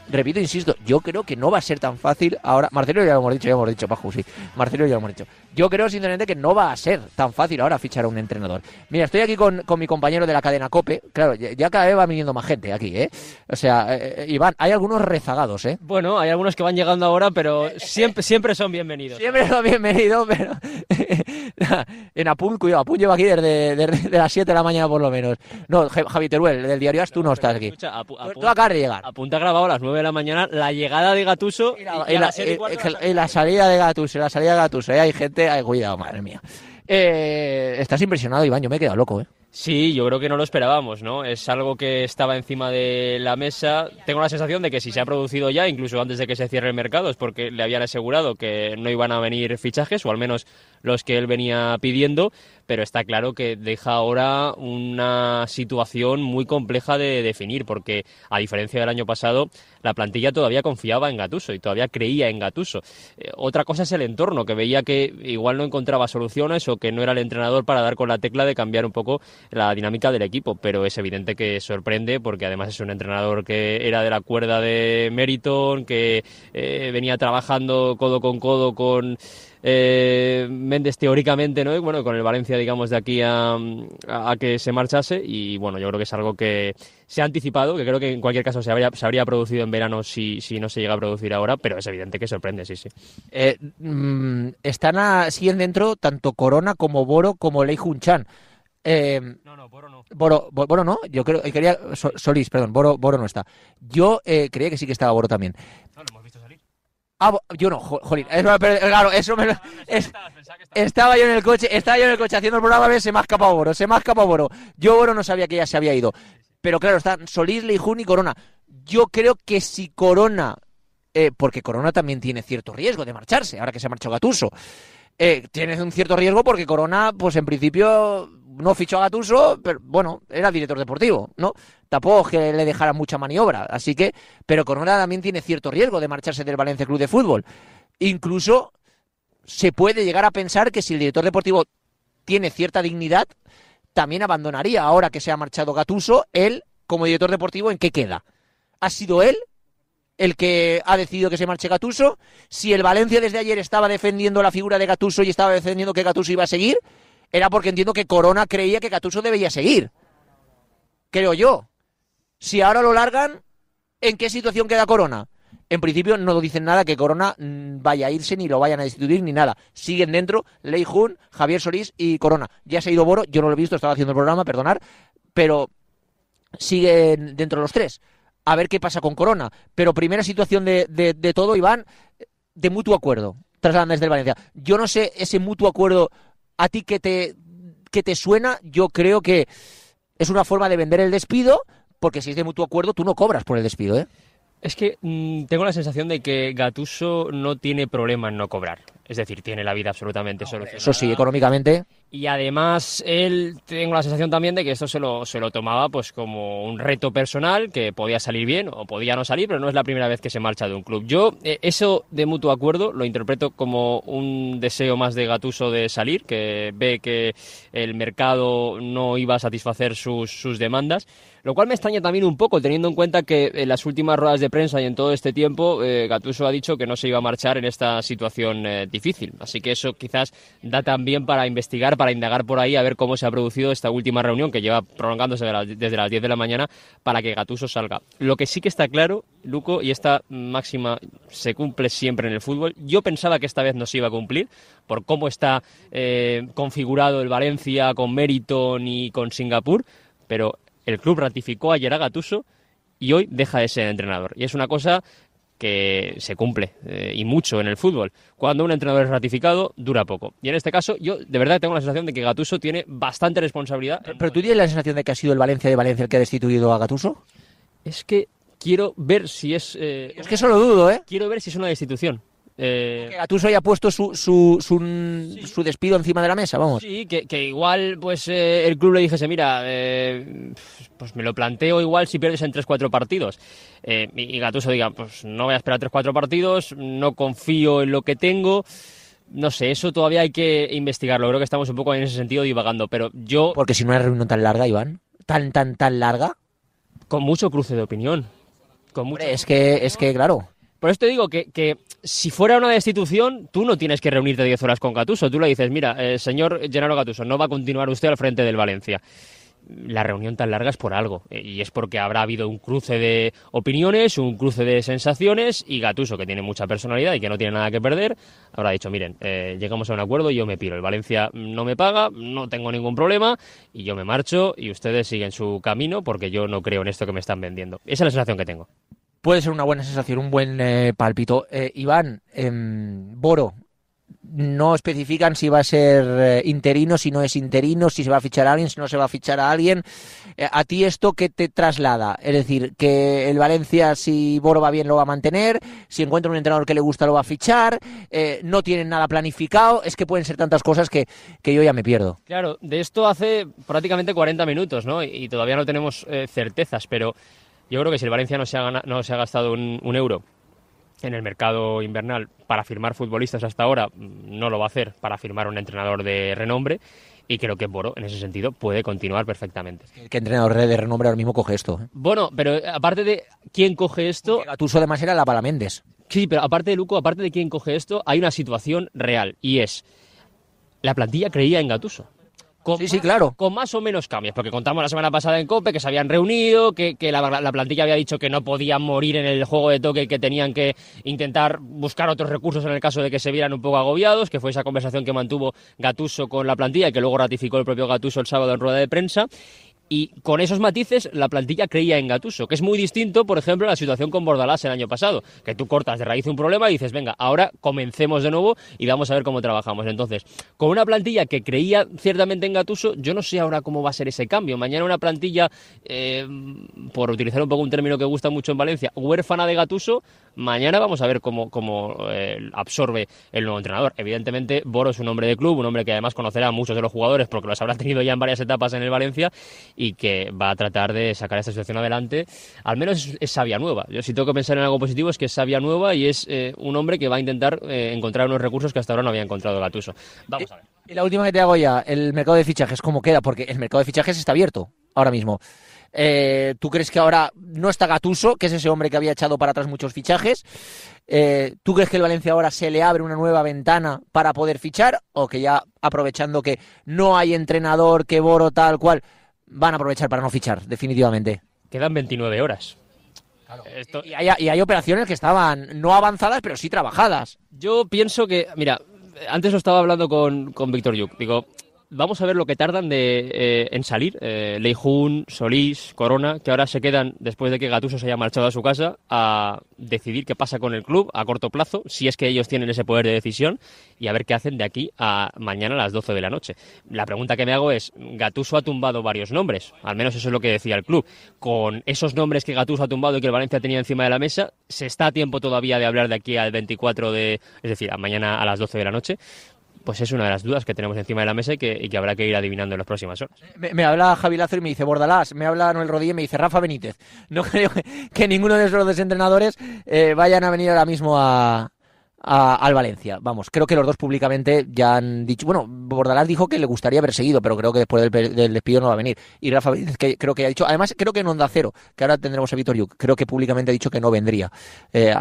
repito, insisto, yo creo que no va a ser tan fácil ahora. Marcelo ya lo hemos dicho, ya lo hemos dicho, Paju, sí. Marcelo ya lo hemos dicho. Yo creo sinceramente que no va a ser tan fácil ahora fichar a un entrenador. Mira, estoy aquí con, con mi compañero de la cadena Cope. Claro, ya, ya cada vez va viniendo más gente aquí, ¿eh? O sea, eh, Iván, hay algunos rezagados, ¿eh? Bueno, hay algunos que van llegando ahora, pero siempre, siempre son bienvenidos. Siempre son bienvenidos, pero. (laughs) en Apun, cuidado, Apun lleva aquí desde, desde de las 7 de la mañana por lo menos. No, Ja- Javi Teruel, del diario As, tú no estás aquí. Escucha, apu- Tú acabas de llegar. Apunta grabado a las 9 de la mañana la llegada de Gatuso y, la, y salida de Gatus, la salida de Gatus, eh, hay gente, ay, cuidado, madre mía. Eh, estás impresionado, Iván, yo me he quedado loco, ¿eh? Sí, yo creo que no lo esperábamos, ¿no? Es algo que estaba encima de la mesa. Tengo la sensación de que si se ha producido ya, incluso antes de que se cierre el mercado, es porque le habían asegurado que no iban a venir fichajes, o al menos los que él venía pidiendo, pero está claro que deja ahora una situación muy compleja de definir, porque a diferencia del año pasado, la plantilla todavía confiaba en Gatuso y todavía creía en Gatuso. Eh, otra cosa es el entorno, que veía que igual no encontraba soluciones o que no era el entrenador para dar con la tecla de cambiar un poco la dinámica del equipo, pero es evidente que sorprende porque además es un entrenador que era de la cuerda de Meriton, que eh, venía trabajando codo con codo con eh, Méndez teóricamente, ¿no? Y bueno, con el Valencia, digamos, de aquí a, a, a que se marchase y bueno, yo creo que es algo que se ha anticipado, que creo que en cualquier caso se habría, se habría producido en verano si, si no se llega a producir ahora, pero es evidente que sorprende, sí, sí. Eh, mm, están a, siguen dentro tanto Corona como Boro como Lei Jun Chan. Eh, no, no, Boro no. Boro, Bo- Boro no, yo creo que quería So- Solís, perdón, Boro, Boro no está. Yo eh, creía que sí que estaba Boro también. Ah, yo no, jo- jolín, eso, pero, claro, eso me lo- es- estaba yo en el coche, estaba yo en el coche haciendo el programa, se me ha escapado Boro, se me ha escapado Boro. Yo Boro no sabía que ya se había ido. Pero claro, están Solís, Leijun y Corona. Yo creo que si Corona, eh, porque Corona también tiene cierto riesgo de marcharse, ahora que se ha marchado Gatuso. Eh, tiene un cierto riesgo porque Corona, pues en principio no fichó a Gatuso, pero bueno, era director deportivo, ¿no? Tampoco que le dejara mucha maniobra, así que, pero Corona también tiene cierto riesgo de marcharse del Valencia Club de Fútbol. Incluso se puede llegar a pensar que si el director deportivo tiene cierta dignidad, también abandonaría ahora que se ha marchado Gatuso, él como director deportivo, ¿en qué queda? ¿Ha sido él el que ha decidido que se marche Gatuso? Si el Valencia desde ayer estaba defendiendo la figura de Gatuso y estaba defendiendo que Gatuso iba a seguir, era porque entiendo que Corona creía que Gatuso debía seguir. Creo yo. Si ahora lo largan, ¿en qué situación queda Corona? En principio no dicen nada que Corona mm, vaya a irse, ni lo vayan a destituir, ni nada. Siguen dentro Lei Jun, Javier Solís y Corona. Ya se ha ido Boro, yo no lo he visto, estaba haciendo el programa, perdonar, pero siguen dentro los tres. A ver qué pasa con Corona. Pero primera situación de, todo, Iván, de mutuo acuerdo. Trasladan desde el Valencia. Yo no sé ese mutuo acuerdo a ti que te, que te suena. Yo creo que es una forma de vender el despido, porque si es de mutuo acuerdo, tú no cobras por el despido, ¿eh? Es que mm, tengo la sensación de que Gatuso no tiene problema en no cobrar. Es decir, tiene la vida absolutamente solucionada. Eso sí, económicamente. Y además, él, tengo la sensación también de que esto se lo, se lo tomaba pues como un reto personal, que podía salir bien o podía no salir, pero no es la primera vez que se marcha de un club. Yo, eh, eso de mutuo acuerdo lo interpreto como un deseo más de Gatuso de salir, que ve que el mercado no iba a satisfacer sus, sus demandas. Lo cual me extraña también un poco, teniendo en cuenta que en las últimas ruedas de prensa y en todo este tiempo, eh, Gatuso ha dicho que no se iba a marchar en esta situación eh, difícil. Así que eso quizás da también para investigar, para indagar por ahí, a ver cómo se ha producido esta última reunión que lleva prolongándose desde las 10 de la mañana para que Gatuso salga. Lo que sí que está claro, Luco, y esta máxima se cumple siempre en el fútbol, yo pensaba que esta vez no se iba a cumplir por cómo está eh, configurado el Valencia con Meriton y con Singapur, pero el club ratificó ayer a Gatuso y hoy deja de ser entrenador. Y es una cosa que se cumple eh, y mucho en el fútbol. Cuando un entrenador es ratificado, dura poco. Y en este caso, yo de verdad tengo la sensación de que Gatuso tiene bastante responsabilidad. ¿Pero, tú tienes la sensación de que ha sido el Valencia de Valencia el que ha destituido a Gatuso? Es que quiero ver si es... Eh, es que eso lo dudo, ¿eh? Quiero ver si es una destitución. Eh... Que Gattuso haya puesto su, su, su, despido encima de la mesa, vamos. Sí, que, que igual pues eh, el club le dijese, mira, eh, pues me lo planteo igual si pierdes en 3-4 partidos. Eh, y, Gattuso diga, pues no voy a esperar 3-4 partidos, no confío en lo que tengo. No sé, eso todavía hay que investigarlo. Creo que estamos un poco en ese sentido divagando, pero yo... Porque si no es reunión tan larga, Iván, tan, tan, tan larga... Con mucho cruce de opinión. Con mucho... es que, es que, claro... Por eso te digo que, si fuera una destitución, tú no tienes que reunirte 10 horas con Gatuso. Tú le dices, mira, eh, señor Gennaro Gatuso, no va a continuar usted al frente del Valencia. La reunión tan larga es por algo, eh, y es porque habrá habido un cruce de opiniones, un cruce de sensaciones, y Gatuso, que tiene mucha personalidad y que no tiene nada que perder, habrá dicho, miren, eh, llegamos a un acuerdo y yo me piro. El Valencia no me paga, no tengo ningún problema, y yo me marcho, y ustedes siguen su camino, porque yo no creo en esto que me están vendiendo. Esa es la sensación que tengo puede ser una buena sensación, un buen eh, pálpito. Eh, Iván, eh, Boro, no especifican si va a ser eh, interino, si no es interino, si se va a fichar a alguien, si no se va a fichar a alguien. Eh, ¿A ti esto qué te traslada? Es decir, que el Valencia, si Boro va bien, lo va a mantener, si encuentra un entrenador que le gusta, lo va a fichar, eh, no tienen nada planificado, es que pueden ser tantas cosas que, que, yo ya me pierdo. Claro, de esto hace prácticamente 40 minutos, ¿no? Y todavía no tenemos certezas, pero yo creo que si el Valencia no se ha, no se ha gastado un, un, euro en el mercado invernal para firmar futbolistas hasta ahora, no lo va a hacer para firmar un entrenador de renombre. Y creo que Boro, en ese sentido, puede continuar perfectamente. ¿Qué entrenador de renombre ahora mismo coge esto? ¿eh? Bueno, pero aparte de quién coge esto... Gatuso además era la para Méndez. Sí, pero aparte de Luco, aparte de quién coge esto, hay una situación real. Y es, la plantilla creía en Gatuso. Con sí, sí, claro. Con más o menos cambios, porque contamos la semana pasada en COPE que se habían reunido, que, que la, la, plantilla había dicho que no podían morir en el juego de toque, que tenían que intentar buscar otros recursos en el caso de que se vieran un poco agobiados, que fue esa conversación que mantuvo Gatuso con la plantilla y que luego ratificó el propio Gatuso el sábado en rueda de prensa. Y con esos matices, la plantilla creía en Gatuso, que es muy distinto, por ejemplo, a la situación con Bordalás el año pasado, que tú cortas de raíz un problema y dices, venga, ahora comencemos de nuevo y vamos a ver cómo trabajamos. Entonces, con una plantilla que creía ciertamente en Gatuso, yo no sé ahora cómo va a ser ese cambio. Mañana una plantilla, eh, por utilizar un poco un término que gusta mucho en Valencia, huérfana de Gatuso, mañana vamos a ver cómo, cómo eh, absorbe el nuevo entrenador. Evidentemente, Boro es un hombre de club, un hombre que además conocerá a muchos de los jugadores porque los habrá tenido ya en varias etapas en el Valencia y que va a tratar de sacar esta situación adelante. Al menos es, es sabia nueva. Yo si tengo que pensar en algo positivo es que es sabia nueva y es eh, un hombre que va a intentar eh, encontrar unos recursos que hasta ahora no había encontrado Gatuso. Vamos a ver. Y la última que te hago ya, el mercado de fichajes, ¿cómo queda? Porque el mercado de fichajes está abierto ahora mismo. Eh, ¿Tú crees que ahora no está Gatuso, que es ese hombre que había echado para atrás muchos fichajes? Eh, ¿Tú crees que el Valencia ahora se le abre una nueva ventana para poder fichar? ¿O que ya aprovechando que no hay entrenador, que Boro tal cual, van a aprovechar para no fichar, definitivamente? Quedan 29 horas. Claro. Esto... Y, hay, y hay operaciones que estaban no avanzadas, pero sí trabajadas. Yo pienso que, mira, antes lo estaba hablando con, con Víctor Yuk. Digo, vamos a ver lo que tardan de, eh, en salir eh, Leijun, Solís, Corona, que ahora se quedan, después de que Gatuso se haya marchado a su casa, a decidir qué pasa con el club a corto plazo, si es que ellos tienen ese poder de decisión, y a ver qué hacen de aquí a mañana a las 12 de la noche. La pregunta que me hago es, Gatuso ha tumbado varios nombres, al menos eso es lo que decía el club. Con esos nombres que Gatuso ha tumbado y que el Valencia tenía encima de la mesa, ¿se está a tiempo todavía de hablar de aquí al 24 de, es decir, a mañana a las 12 de la noche? Pues es una de las dudas que tenemos encima de la mesa y que, habrá que ir adivinando en las próximas horas. Me, habla Javi Lázaro y me dice Bordalás, me habla Noel Rodríguez y me dice Rafa Benítez. No (laughs) creo que, ninguno de esos dos entrenadores eh, vayan a venir ahora mismo a, al Valencia. Vamos, creo que los dos públicamente ya han dicho. Bueno, Bordalás dijo que le gustaría haber seguido, pero creo que después del, despido no va a venir. Y Rafa que creo que ha dicho. Además, creo que en Onda Cero, que ahora tendremos a Víctor Yuk, creo que públicamente ha dicho que no vendría. Eh,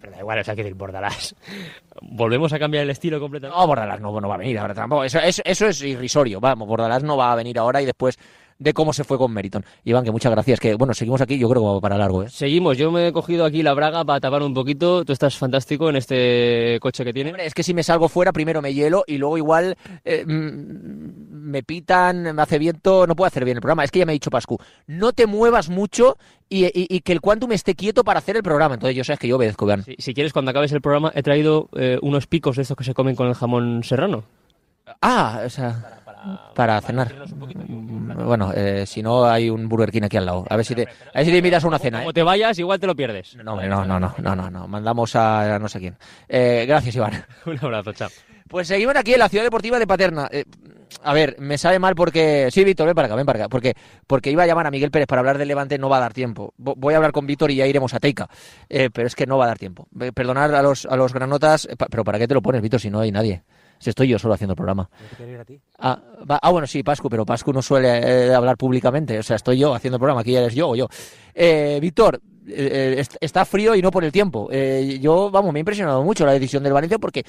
pero, da igual, o sea, que decir Bordalás. ¿Volvemos a cambiar el estilo completamente? No, Bordalás no, no va a venir ahora tampoco. Eso, eso, eso es irrisorio. Vamos, Bordalás no va a venir ahora y después de cómo se fue con Meriton. Iván, que muchas gracias. Que bueno, seguimos aquí, yo creo que para largo. ¿eh? Seguimos, yo me he cogido aquí la braga para tapar un poquito. Tú estás fantástico en este coche que tiene. es que si me salgo fuera, primero me hielo y luego igual eh, mm, me pitan, me hace viento, no puedo hacer bien el programa. Es que ya me ha dicho Pascu, no te muevas mucho y, que el Quantum esté quieto para hacer el programa. Entonces yo sabes que yo obedezco, Iván. si quieres, cuando acabes el programa, he traído eh, unos picos de estos que se comen con el jamón serrano. Ah, o sea para cenar. Bueno, eh, si no hay un Burger King aquí al lado. A ver si te, a ver si te invitas a una cena. Como ¿eh? te vayas, igual te lo pierdes. No, no, no, no, no, no, Mandamos a, no sé quién. Eh, gracias, Iván. (laughs) un abrazo, chao. Pues seguimos aquí en la ciudad deportiva de Paterna. a ver, me sabe mal porque. Sí, Víctor, ven para acá, ven para acá. Porque, porque iba a llamar a Miguel Pérez para hablar del Levante, no va a dar tiempo. Voy a hablar con Víctor y ya iremos a Teica. pero es que no va a dar tiempo. Perdonar a los, a los granotas. Pero ¿para qué te lo pones, Víctor, si no hay nadie? Si estoy yo solo haciendo el programa. Ah, ah, bueno, sí, Pascu, pero Pascu no suele eh, hablar públicamente. O sea, estoy yo haciendo el programa, aquí eres yo o yo. Eh, Víctor, eh, está frío y no por el tiempo. yo, vamos, me ha impresionado mucho la decisión del Valencia porque,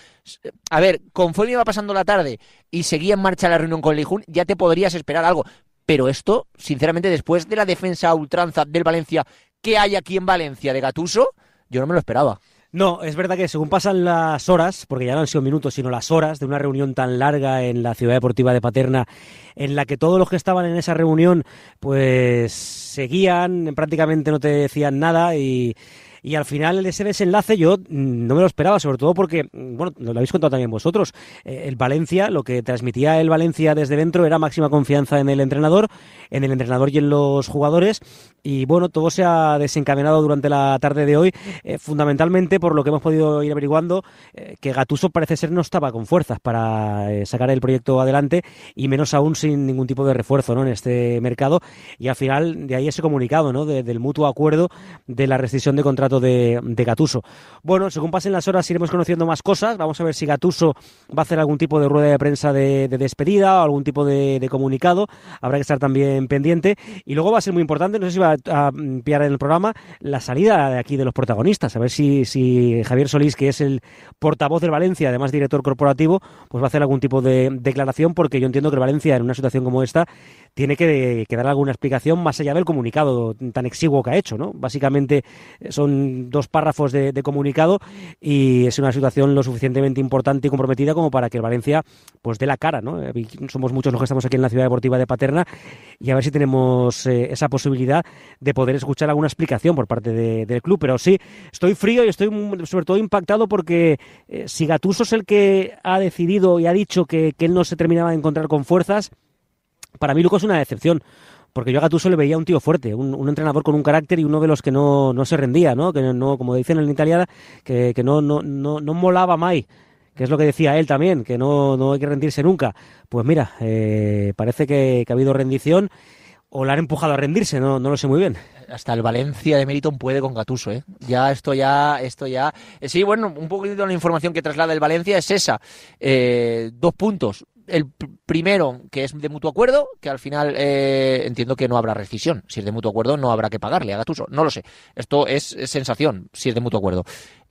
a ver, conforme iba pasando la tarde y seguía en marcha la reunión con Lijun, ya te podrías esperar algo. Pero esto, sinceramente, después de la defensa ultranza del Valencia que hay aquí en Valencia de Gatuso, yo no me lo esperaba. No, es verdad que según pasan las horas, porque ya no han sido minutos, sino las horas de una reunión tan larga en la Ciudad Deportiva de Paterna, en la que todos los que estaban en esa reunión, pues seguían, prácticamente no te decían nada y y al final ese desenlace yo no me lo esperaba, sobre todo porque, bueno, lo habéis contado también vosotros, eh, el Valencia, lo que transmitía el Valencia desde dentro era máxima confianza en el entrenador, en el entrenador y en los jugadores, y bueno, todo se ha desencadenado durante la tarde de hoy, eh, fundamentalmente por lo que hemos podido ir averiguando, eh, que Gatuso parece ser no estaba con fuerzas para sacar el proyecto adelante, y menos aún sin ningún tipo de refuerzo ¿no? en este mercado, y al final de ahí ese comunicado ¿no? del mutuo acuerdo de la rescisión de contrato de, Gatuso. Bueno, según pasen las horas iremos conociendo más cosas. Vamos a ver si Gatuso va a hacer algún tipo de rueda de prensa de, despedida o algún tipo de, comunicado. Habrá que estar también pendiente. Y luego va a ser muy importante, no sé si va a, pillar en el programa, la salida de aquí de los protagonistas. A ver si, si Javier Solís, que es el portavoz del Valencia, además director corporativo, pues va a hacer algún tipo de declaración, porque yo entiendo que el Valencia, en una situación como esta, tiene que, dar alguna explicación más allá del comunicado tan exiguo que ha hecho, ¿no? Básicamente eh, son dos párrafos de, comunicado y es una situación lo suficientemente importante y comprometida como para que el Valencia pues dé la cara, ¿no? Eh, somos muchos los que estamos aquí en la ciudad deportiva de Paterna y a ver si tenemos eh, esa posibilidad de poder escuchar alguna explicación por parte del club, pero sí, estoy frío y estoy sobre todo impactado porque si Gatuso es el que ha decidido y ha dicho que él no se terminaba de encontrar con fuerzas, para mí Luco es una decepción. Porque yo a Gattuso le veía un tío fuerte, un, entrenador con un carácter y uno de los que no, no se rendía, ¿no? Que no, como dicen en italiana, que, que no, no, no, no molaba mai que es lo que decía él también, que no, no hay que rendirse nunca. Pues mira, eh, parece que, ha habido rendición o le han empujado a rendirse, no, no lo sé muy bien. Hasta el Valencia de Meriton puede con Gatuso, ¿eh? Ya esto ya, esto ya. Eh, sí, bueno, un poquito la información que traslada el Valencia es esa. Eh, dos puntos el primero, que es de mutuo acuerdo, que al final eh, entiendo que no habrá rescisión. Si es de mutuo acuerdo, no habrá que pagarle a Gatuso. No lo sé. Esto es, sensación, si es de mutuo acuerdo.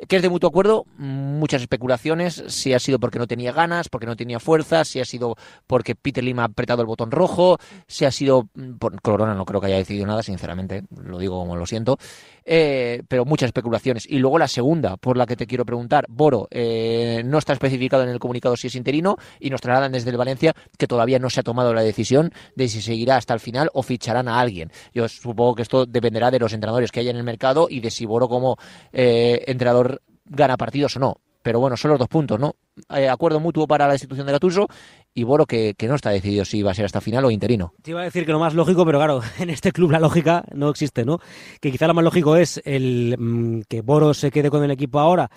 Que es de mutuo acuerdo, muchas especulaciones, si ha sido porque no tenía ganas, porque no tenía fuerza, si ha sido porque Peter Lima ha apretado el botón rojo, si ha sido por Corona no creo que haya decidido nada, sinceramente, lo digo como lo siento, eh, pero muchas especulaciones. Y luego la segunda, por la que te quiero preguntar, Boro, eh, no está especificado en el comunicado si es interino y nos trasladan desde el Valencia que todavía no se ha tomado la decisión de si seguirá hasta el final o ficharán a alguien. Yo supongo que esto dependerá de los entrenadores que haya en el mercado y de si Boro como eh, entrenador gana partidos o no. Pero bueno, son los dos puntos, ¿no? acuerdo mutuo para la institución de Gatuso y Boro que, que, no está decidido si va a ser hasta final o interino. Te iba a decir que lo más lógico, pero claro, (laughs) en este club la lógica no existe, ¿no? Que quizá lo más lógico es el mm, que Boro se quede con el equipo ahora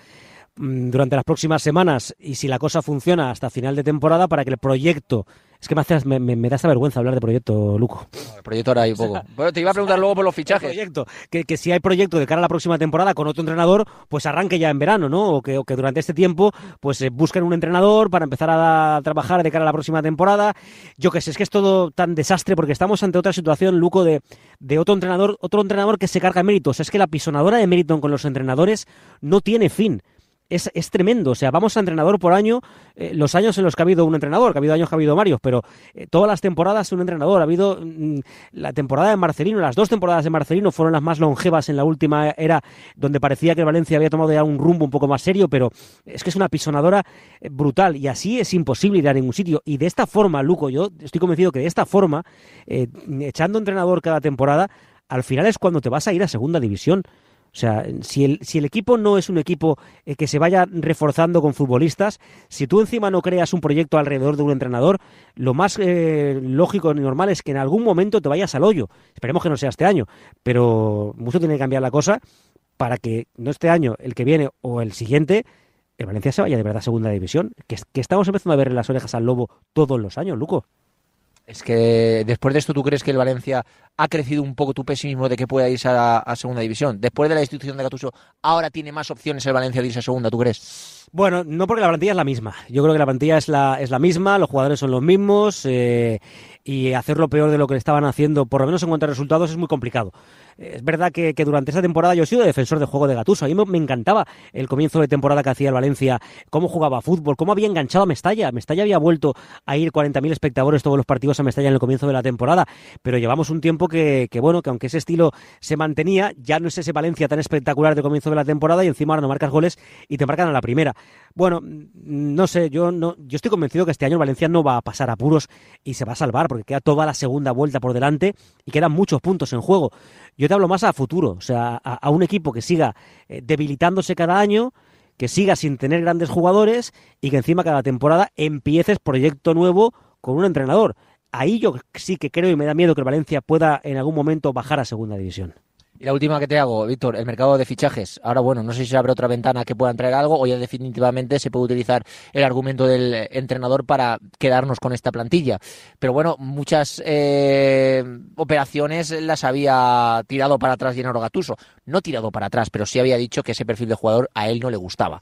durante las próximas semanas y si la cosa funciona hasta final de temporada para que el proyecto es que me, me, da esa vergüenza hablar de proyecto, Luco. el proyecto ahora hay poco. bueno, te iba a preguntar luego por los (laughs) fichajes. proyecto, que, que, si hay proyecto de cara a la próxima temporada con otro entrenador, pues arranque ya en verano, ¿no? O que, que durante este tiempo pues eh, busquen un entrenador para empezar a, trabajar de cara a la próxima temporada. Yo que sé, es que es todo tan desastre porque estamos ante otra situación, Luco, de, de otro entrenador, otro entrenador que se carga méritos. Es que la pisonadora de mérito con los entrenadores no tiene fin es, es, tremendo. O sea, vamos a entrenador por año, eh, los años en los que ha habido un entrenador, que ha habido años que ha habido varios, pero eh, todas las temporadas un entrenador. Ha habido mm, la temporada de Marcelino, las dos temporadas de Marcelino fueron las más longevas en la última era, donde parecía que Valencia había tomado ya un rumbo un poco más serio, pero es que es una pisonadora eh, brutal y así es imposible ir a ningún sitio. Y de esta forma, Luco, yo estoy convencido que de esta forma, echando entrenador cada temporada, al final es cuando te vas a ir a segunda división. O sea, si el, si el equipo no es un equipo eh, que se vaya reforzando con futbolistas, si tú encima no creas un proyecto alrededor de un entrenador, lo más eh, lógico y normal es que en algún momento te vayas al hoyo. Esperemos que no sea este año, pero mucho tiene que cambiar la cosa para que no este año, el que viene o el siguiente, el Valencia se vaya de verdad a segunda división. Que, que estamos empezando a ver las orejas al lobo todos los años, Luco. Es que después de esto, ¿tú crees que el Valencia ha crecido un poco tu pesimismo de que pueda irse a, segunda división? Después de la institución de Gatuso, ¿ahora tiene más opciones el Valencia de irse a segunda, tú crees? Bueno, no porque la plantilla es la misma. Yo creo que la plantilla es la, es la misma, los jugadores son los mismos eh, y hacerlo peor de lo que estaban haciendo, por lo menos en cuanto a resultados, es muy complicado. Es verdad que, durante esa temporada yo he sido defensor de juego de Gatuso. A mí me, encantaba el comienzo de temporada que hacía el Valencia, cómo jugaba fútbol, cómo había enganchado a Mestalla. Mestalla había vuelto a ir 40.000 espectadores todos los partidos a Mestalla en el comienzo de la temporada. Pero llevamos un tiempo que, bueno, que aunque ese estilo se mantenía, ya no es ese Valencia tan espectacular de comienzo de la temporada y encima ahora no marcas goles y te marcan a la primera. Bueno, no sé, yo no, yo estoy convencido que este año el Valencia no va a pasar apuros y se va a salvar porque queda toda la segunda vuelta por delante y quedan muchos puntos en juego. Te hablo más a futuro, o sea, a, un equipo que siga eh, debilitándose cada año, que siga sin tener grandes jugadores y que encima cada temporada empieces proyecto nuevo con un entrenador. Ahí yo sí que creo y me da miedo que Valencia pueda en algún momento bajar a segunda división. Y la última que te hago, Víctor, el mercado de fichajes. Ahora, bueno, no sé si se abre otra ventana que puedan traer algo o ya definitivamente se puede utilizar el argumento del entrenador para quedarnos con esta plantilla. Pero bueno, muchas eh, operaciones las había tirado para atrás Gennaro Gatuso. No tirado para atrás, pero sí había dicho que ese perfil de jugador a él no le gustaba.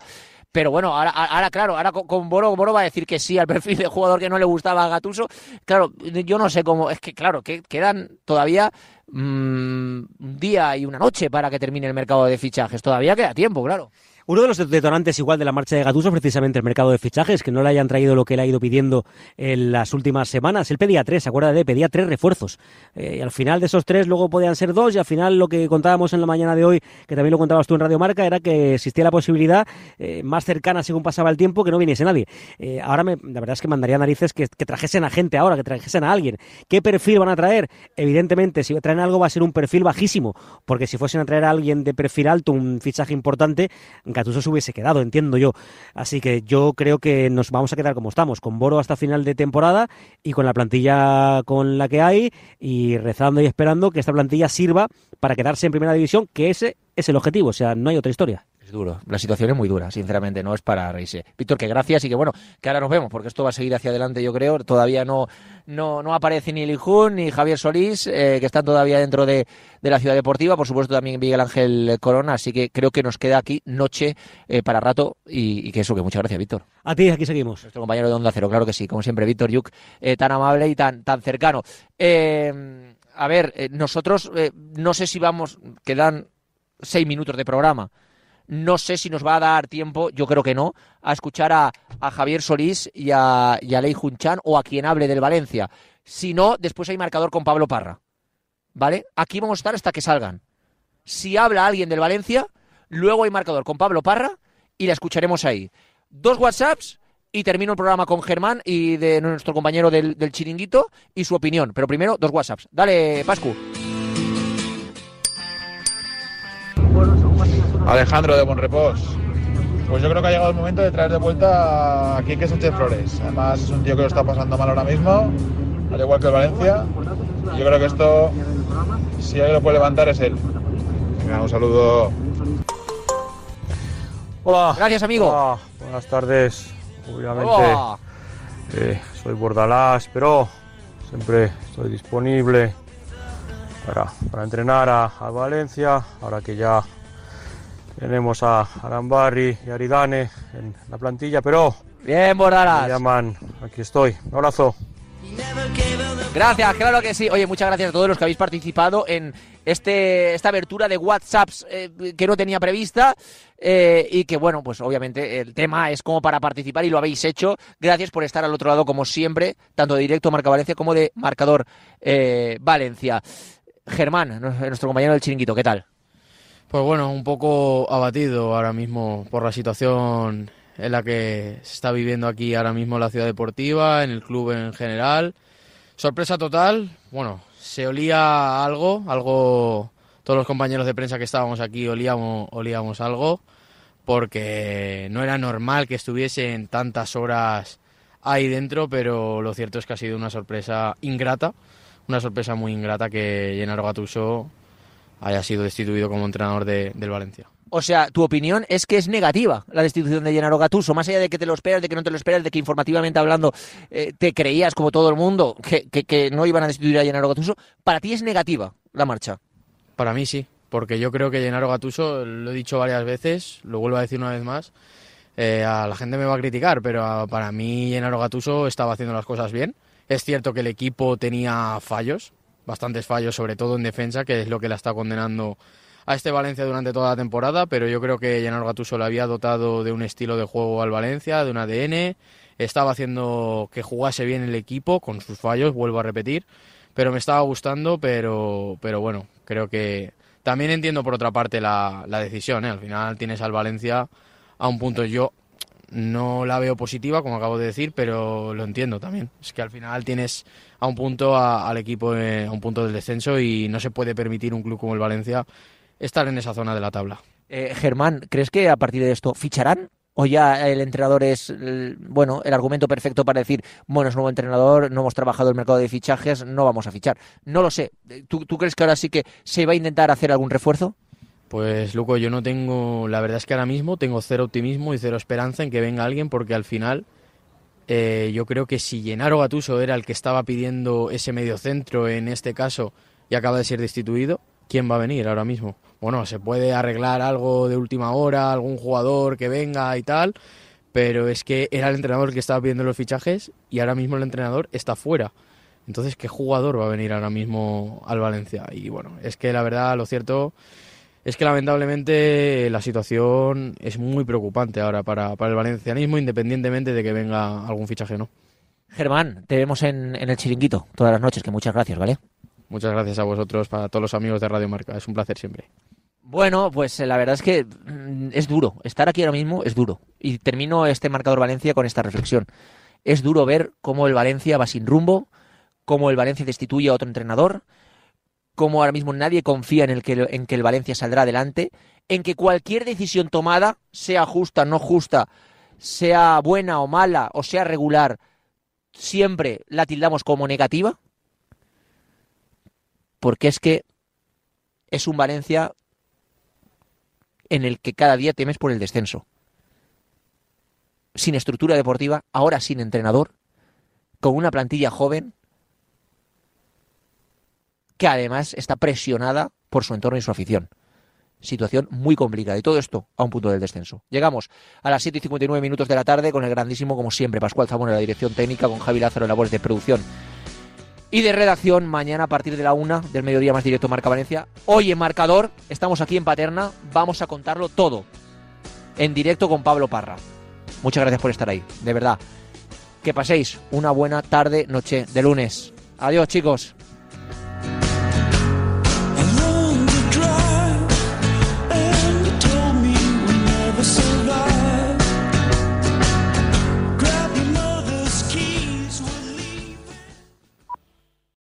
Pero bueno, ahora, ahora claro, ahora con, Boro, Boro va a decir que sí al (laughs) perfil de jugador que no le gustaba a Gatuso. Claro, yo no sé cómo, es que claro, que quedan todavía un día y una noche para que termine el mercado de fichajes. Todavía queda tiempo, claro. Uno de los detonantes igual de la marcha de Gatuso es precisamente el mercado de fichajes, que no le hayan traído lo que le ha ido pidiendo en las últimas semanas. Él pedía tres, acuérdate, pedía tres refuerzos. Eh, y al final de esos tres luego podían ser dos y al final lo que contábamos en la mañana de hoy, que también lo contabas tú en Radio Marca, era que existía la posibilidad eh, más cercana según pasaba el tiempo que no viniese nadie. Eh, ahora me, la verdad es que mandaría narices que, que, trajesen a gente ahora, que trajesen a alguien. ¿Qué perfil van a traer? Evidentemente, si traen algo va a ser un perfil bajísimo, porque si fuesen a traer a alguien de perfil alto, un fichaje importante, Gatuso se hubiese quedado, entiendo yo. Así que yo creo que nos vamos a quedar como estamos, con Boro hasta final de temporada y con la plantilla con la que hay y rezando y esperando que esta plantilla sirva para quedarse en primera división, que ese es el objetivo, o sea, no hay otra historia duro. La situación es muy dura, sinceramente, no es para reírse. Víctor, que gracias y que bueno, que ahora nos vemos, porque esto va a seguir hacia adelante, yo creo. Todavía no, no, no aparece ni Lijun ni Javier Solís, eh, que están todavía dentro de, la ciudad deportiva. Por supuesto, también Miguel Ángel Corona, así que creo que nos queda aquí noche eh, para rato y, que eso, que muchas gracias, Víctor. A ti, aquí seguimos. Nuestro compañero de Onda Cero, claro que sí, como siempre, Víctor Yuk, eh, tan amable y tan, tan cercano. a ver, nosotros no sé si vamos, quedan seis minutos de programa. No sé si nos va a dar tiempo, yo creo que no, a escuchar a, Javier Solís y a, y a Lei Junchan o a quien hable del Valencia. Si no, después hay marcador con Pablo Parra. ¿Vale? Aquí vamos a estar hasta que salgan. Si habla alguien del Valencia, luego hay marcador con Pablo Parra y la escucharemos ahí. Dos WhatsApps y termino el programa con Germán y de nuestro compañero del, del chiringuito y su opinión. Pero primero, dos WhatsApps. Dale, Pascu. Alejandro de Bonrepos. Pues yo creo que ha llegado el momento de traer de vuelta a Quique Sánchez Flores. Además es un tío que lo está pasando mal ahora mismo, al igual que el Valencia. Yo creo que esto, si alguien lo puede levantar, es él. Venga, un saludo. Hola. Gracias, amigo. Buenas tardes. Obviamente eh, soy Bordalás, pero siempre estoy disponible para, para entrenar a, a Valencia, ahora que ya tenemos a Arambarri y Aridane en la plantilla, pero... Bien, Bordalas. Me llaman, aquí estoy. Un abrazo. Gracias, claro que sí. Oye, muchas gracias a todos los que habéis participado en este esta abertura de WhatsApps eh, que no tenía prevista eh, y que, bueno, pues obviamente el tema es como para participar y lo habéis hecho. Gracias por estar al otro lado, como siempre, tanto de directo Marca Valencia como de Marcador eh, Valencia. Germán, nuestro compañero del chiringuito, ¿qué tal? Pues bueno, un poco abatido ahora mismo por la situación en la que se está viviendo aquí ahora mismo la ciudad deportiva, en el club en general. Sorpresa total, bueno, se olía algo, algo, todos los compañeros de prensa que estábamos aquí olíamos, olíamos algo, porque no era normal que estuviesen tantas horas ahí dentro, pero lo cierto es que ha sido una sorpresa ingrata, una sorpresa muy ingrata que Gennaro Gattuso haya sido destituido como entrenador de, del Valencia. O sea, tu opinión es que es negativa la destitución de Gennaro Gattuso, más allá de que te lo esperas, de que no te lo esperas, de que informativamente hablando eh, te creías, como todo el mundo, que, que, no iban a destituir a Gennaro Gattuso, para ti es negativa la marcha. Para mí sí, porque yo creo que Gennaro Gattuso, lo he dicho varias veces, lo vuelvo a decir una vez más, eh, a la gente me va a criticar, pero para mí Gennaro Gattuso estaba haciendo las cosas bien. Es cierto que el equipo tenía fallos, bastantes fallos, sobre todo en defensa, que es lo que la está condenando a este Valencia durante toda la temporada, pero yo creo que Gennaro Gattuso le había dotado de un estilo de juego al Valencia, de un ADN, estaba haciendo que jugase bien el equipo con sus fallos, vuelvo a repetir, pero me estaba gustando, pero, pero bueno, creo que también entiendo por otra parte la, decisión, ¿eh? al final tienes al Valencia a un punto yo no la veo positiva, como acabo de decir, pero lo entiendo también. Es que al final tienes a un punto al equipo, eh, a un punto del descenso y no se puede permitir un club como el Valencia estar en esa zona de la tabla. Eh, Germán, ¿crees que a partir de esto ficharán? ¿O ya el entrenador es, bueno, el argumento perfecto para decir, bueno, es nuevo entrenador, no hemos trabajado el mercado de fichajes, no vamos a fichar? No lo sé. ¿Tú, ¿Tú crees que ahora sí que se va a intentar hacer algún refuerzo? Pues Luco, yo no tengo, la verdad es que ahora mismo tengo cero optimismo y cero esperanza en que venga alguien porque al final eh, yo creo que si Gennaro Gatuso era el que estaba pidiendo ese medio centro en este caso y acaba de ser destituido, ¿quién va a venir ahora mismo? Bueno, se puede arreglar algo de última hora, algún jugador que venga y tal, pero es que era el entrenador el que estaba pidiendo los fichajes y ahora mismo el entrenador está fuera. Entonces, ¿qué jugador va a venir ahora mismo al Valencia? Y bueno, es que la verdad, lo cierto es que lamentablemente la situación es muy preocupante ahora para, el valencianismo, independientemente de que venga algún fichaje o no. Germán, te vemos en, el chiringuito todas las noches, que muchas gracias, ¿vale? Muchas gracias a vosotros, para todos los amigos de Radio Marca, es un placer siempre. Bueno, pues eh, la verdad es que mm, es duro, estar aquí ahora mismo es duro. Y termino este marcador Valencia con esta reflexión. Es duro ver cómo el Valencia va sin rumbo, cómo el Valencia destituye a otro entrenador, como ahora mismo nadie confía en, el que, el Valencia saldrá adelante, en que cualquier decisión tomada, sea justa, no justa, sea buena o mala, o sea regular, siempre la tildamos como negativa, porque es que es un Valencia en el que cada día temes por el descenso. Sin estructura deportiva, ahora sin entrenador, con una plantilla joven, que además está presionada por su entorno y su afición. Situación muy complicada. Y todo esto a un punto del descenso. Llegamos a las 7 y 59 minutos de la tarde con el grandísimo, como siempre, Pascual Zamora en la dirección técnica, con Javi Lázaro en labores de producción y de redacción. Mañana a partir de la una del mediodía más directo Marca Valencia. Hoy en Marcador, estamos aquí en Paterna, vamos a contarlo todo. en directo con Pablo Parra. Muchas gracias por estar ahí, de verdad. Que paséis una buena tarde, noche de lunes. Adiós, chicos.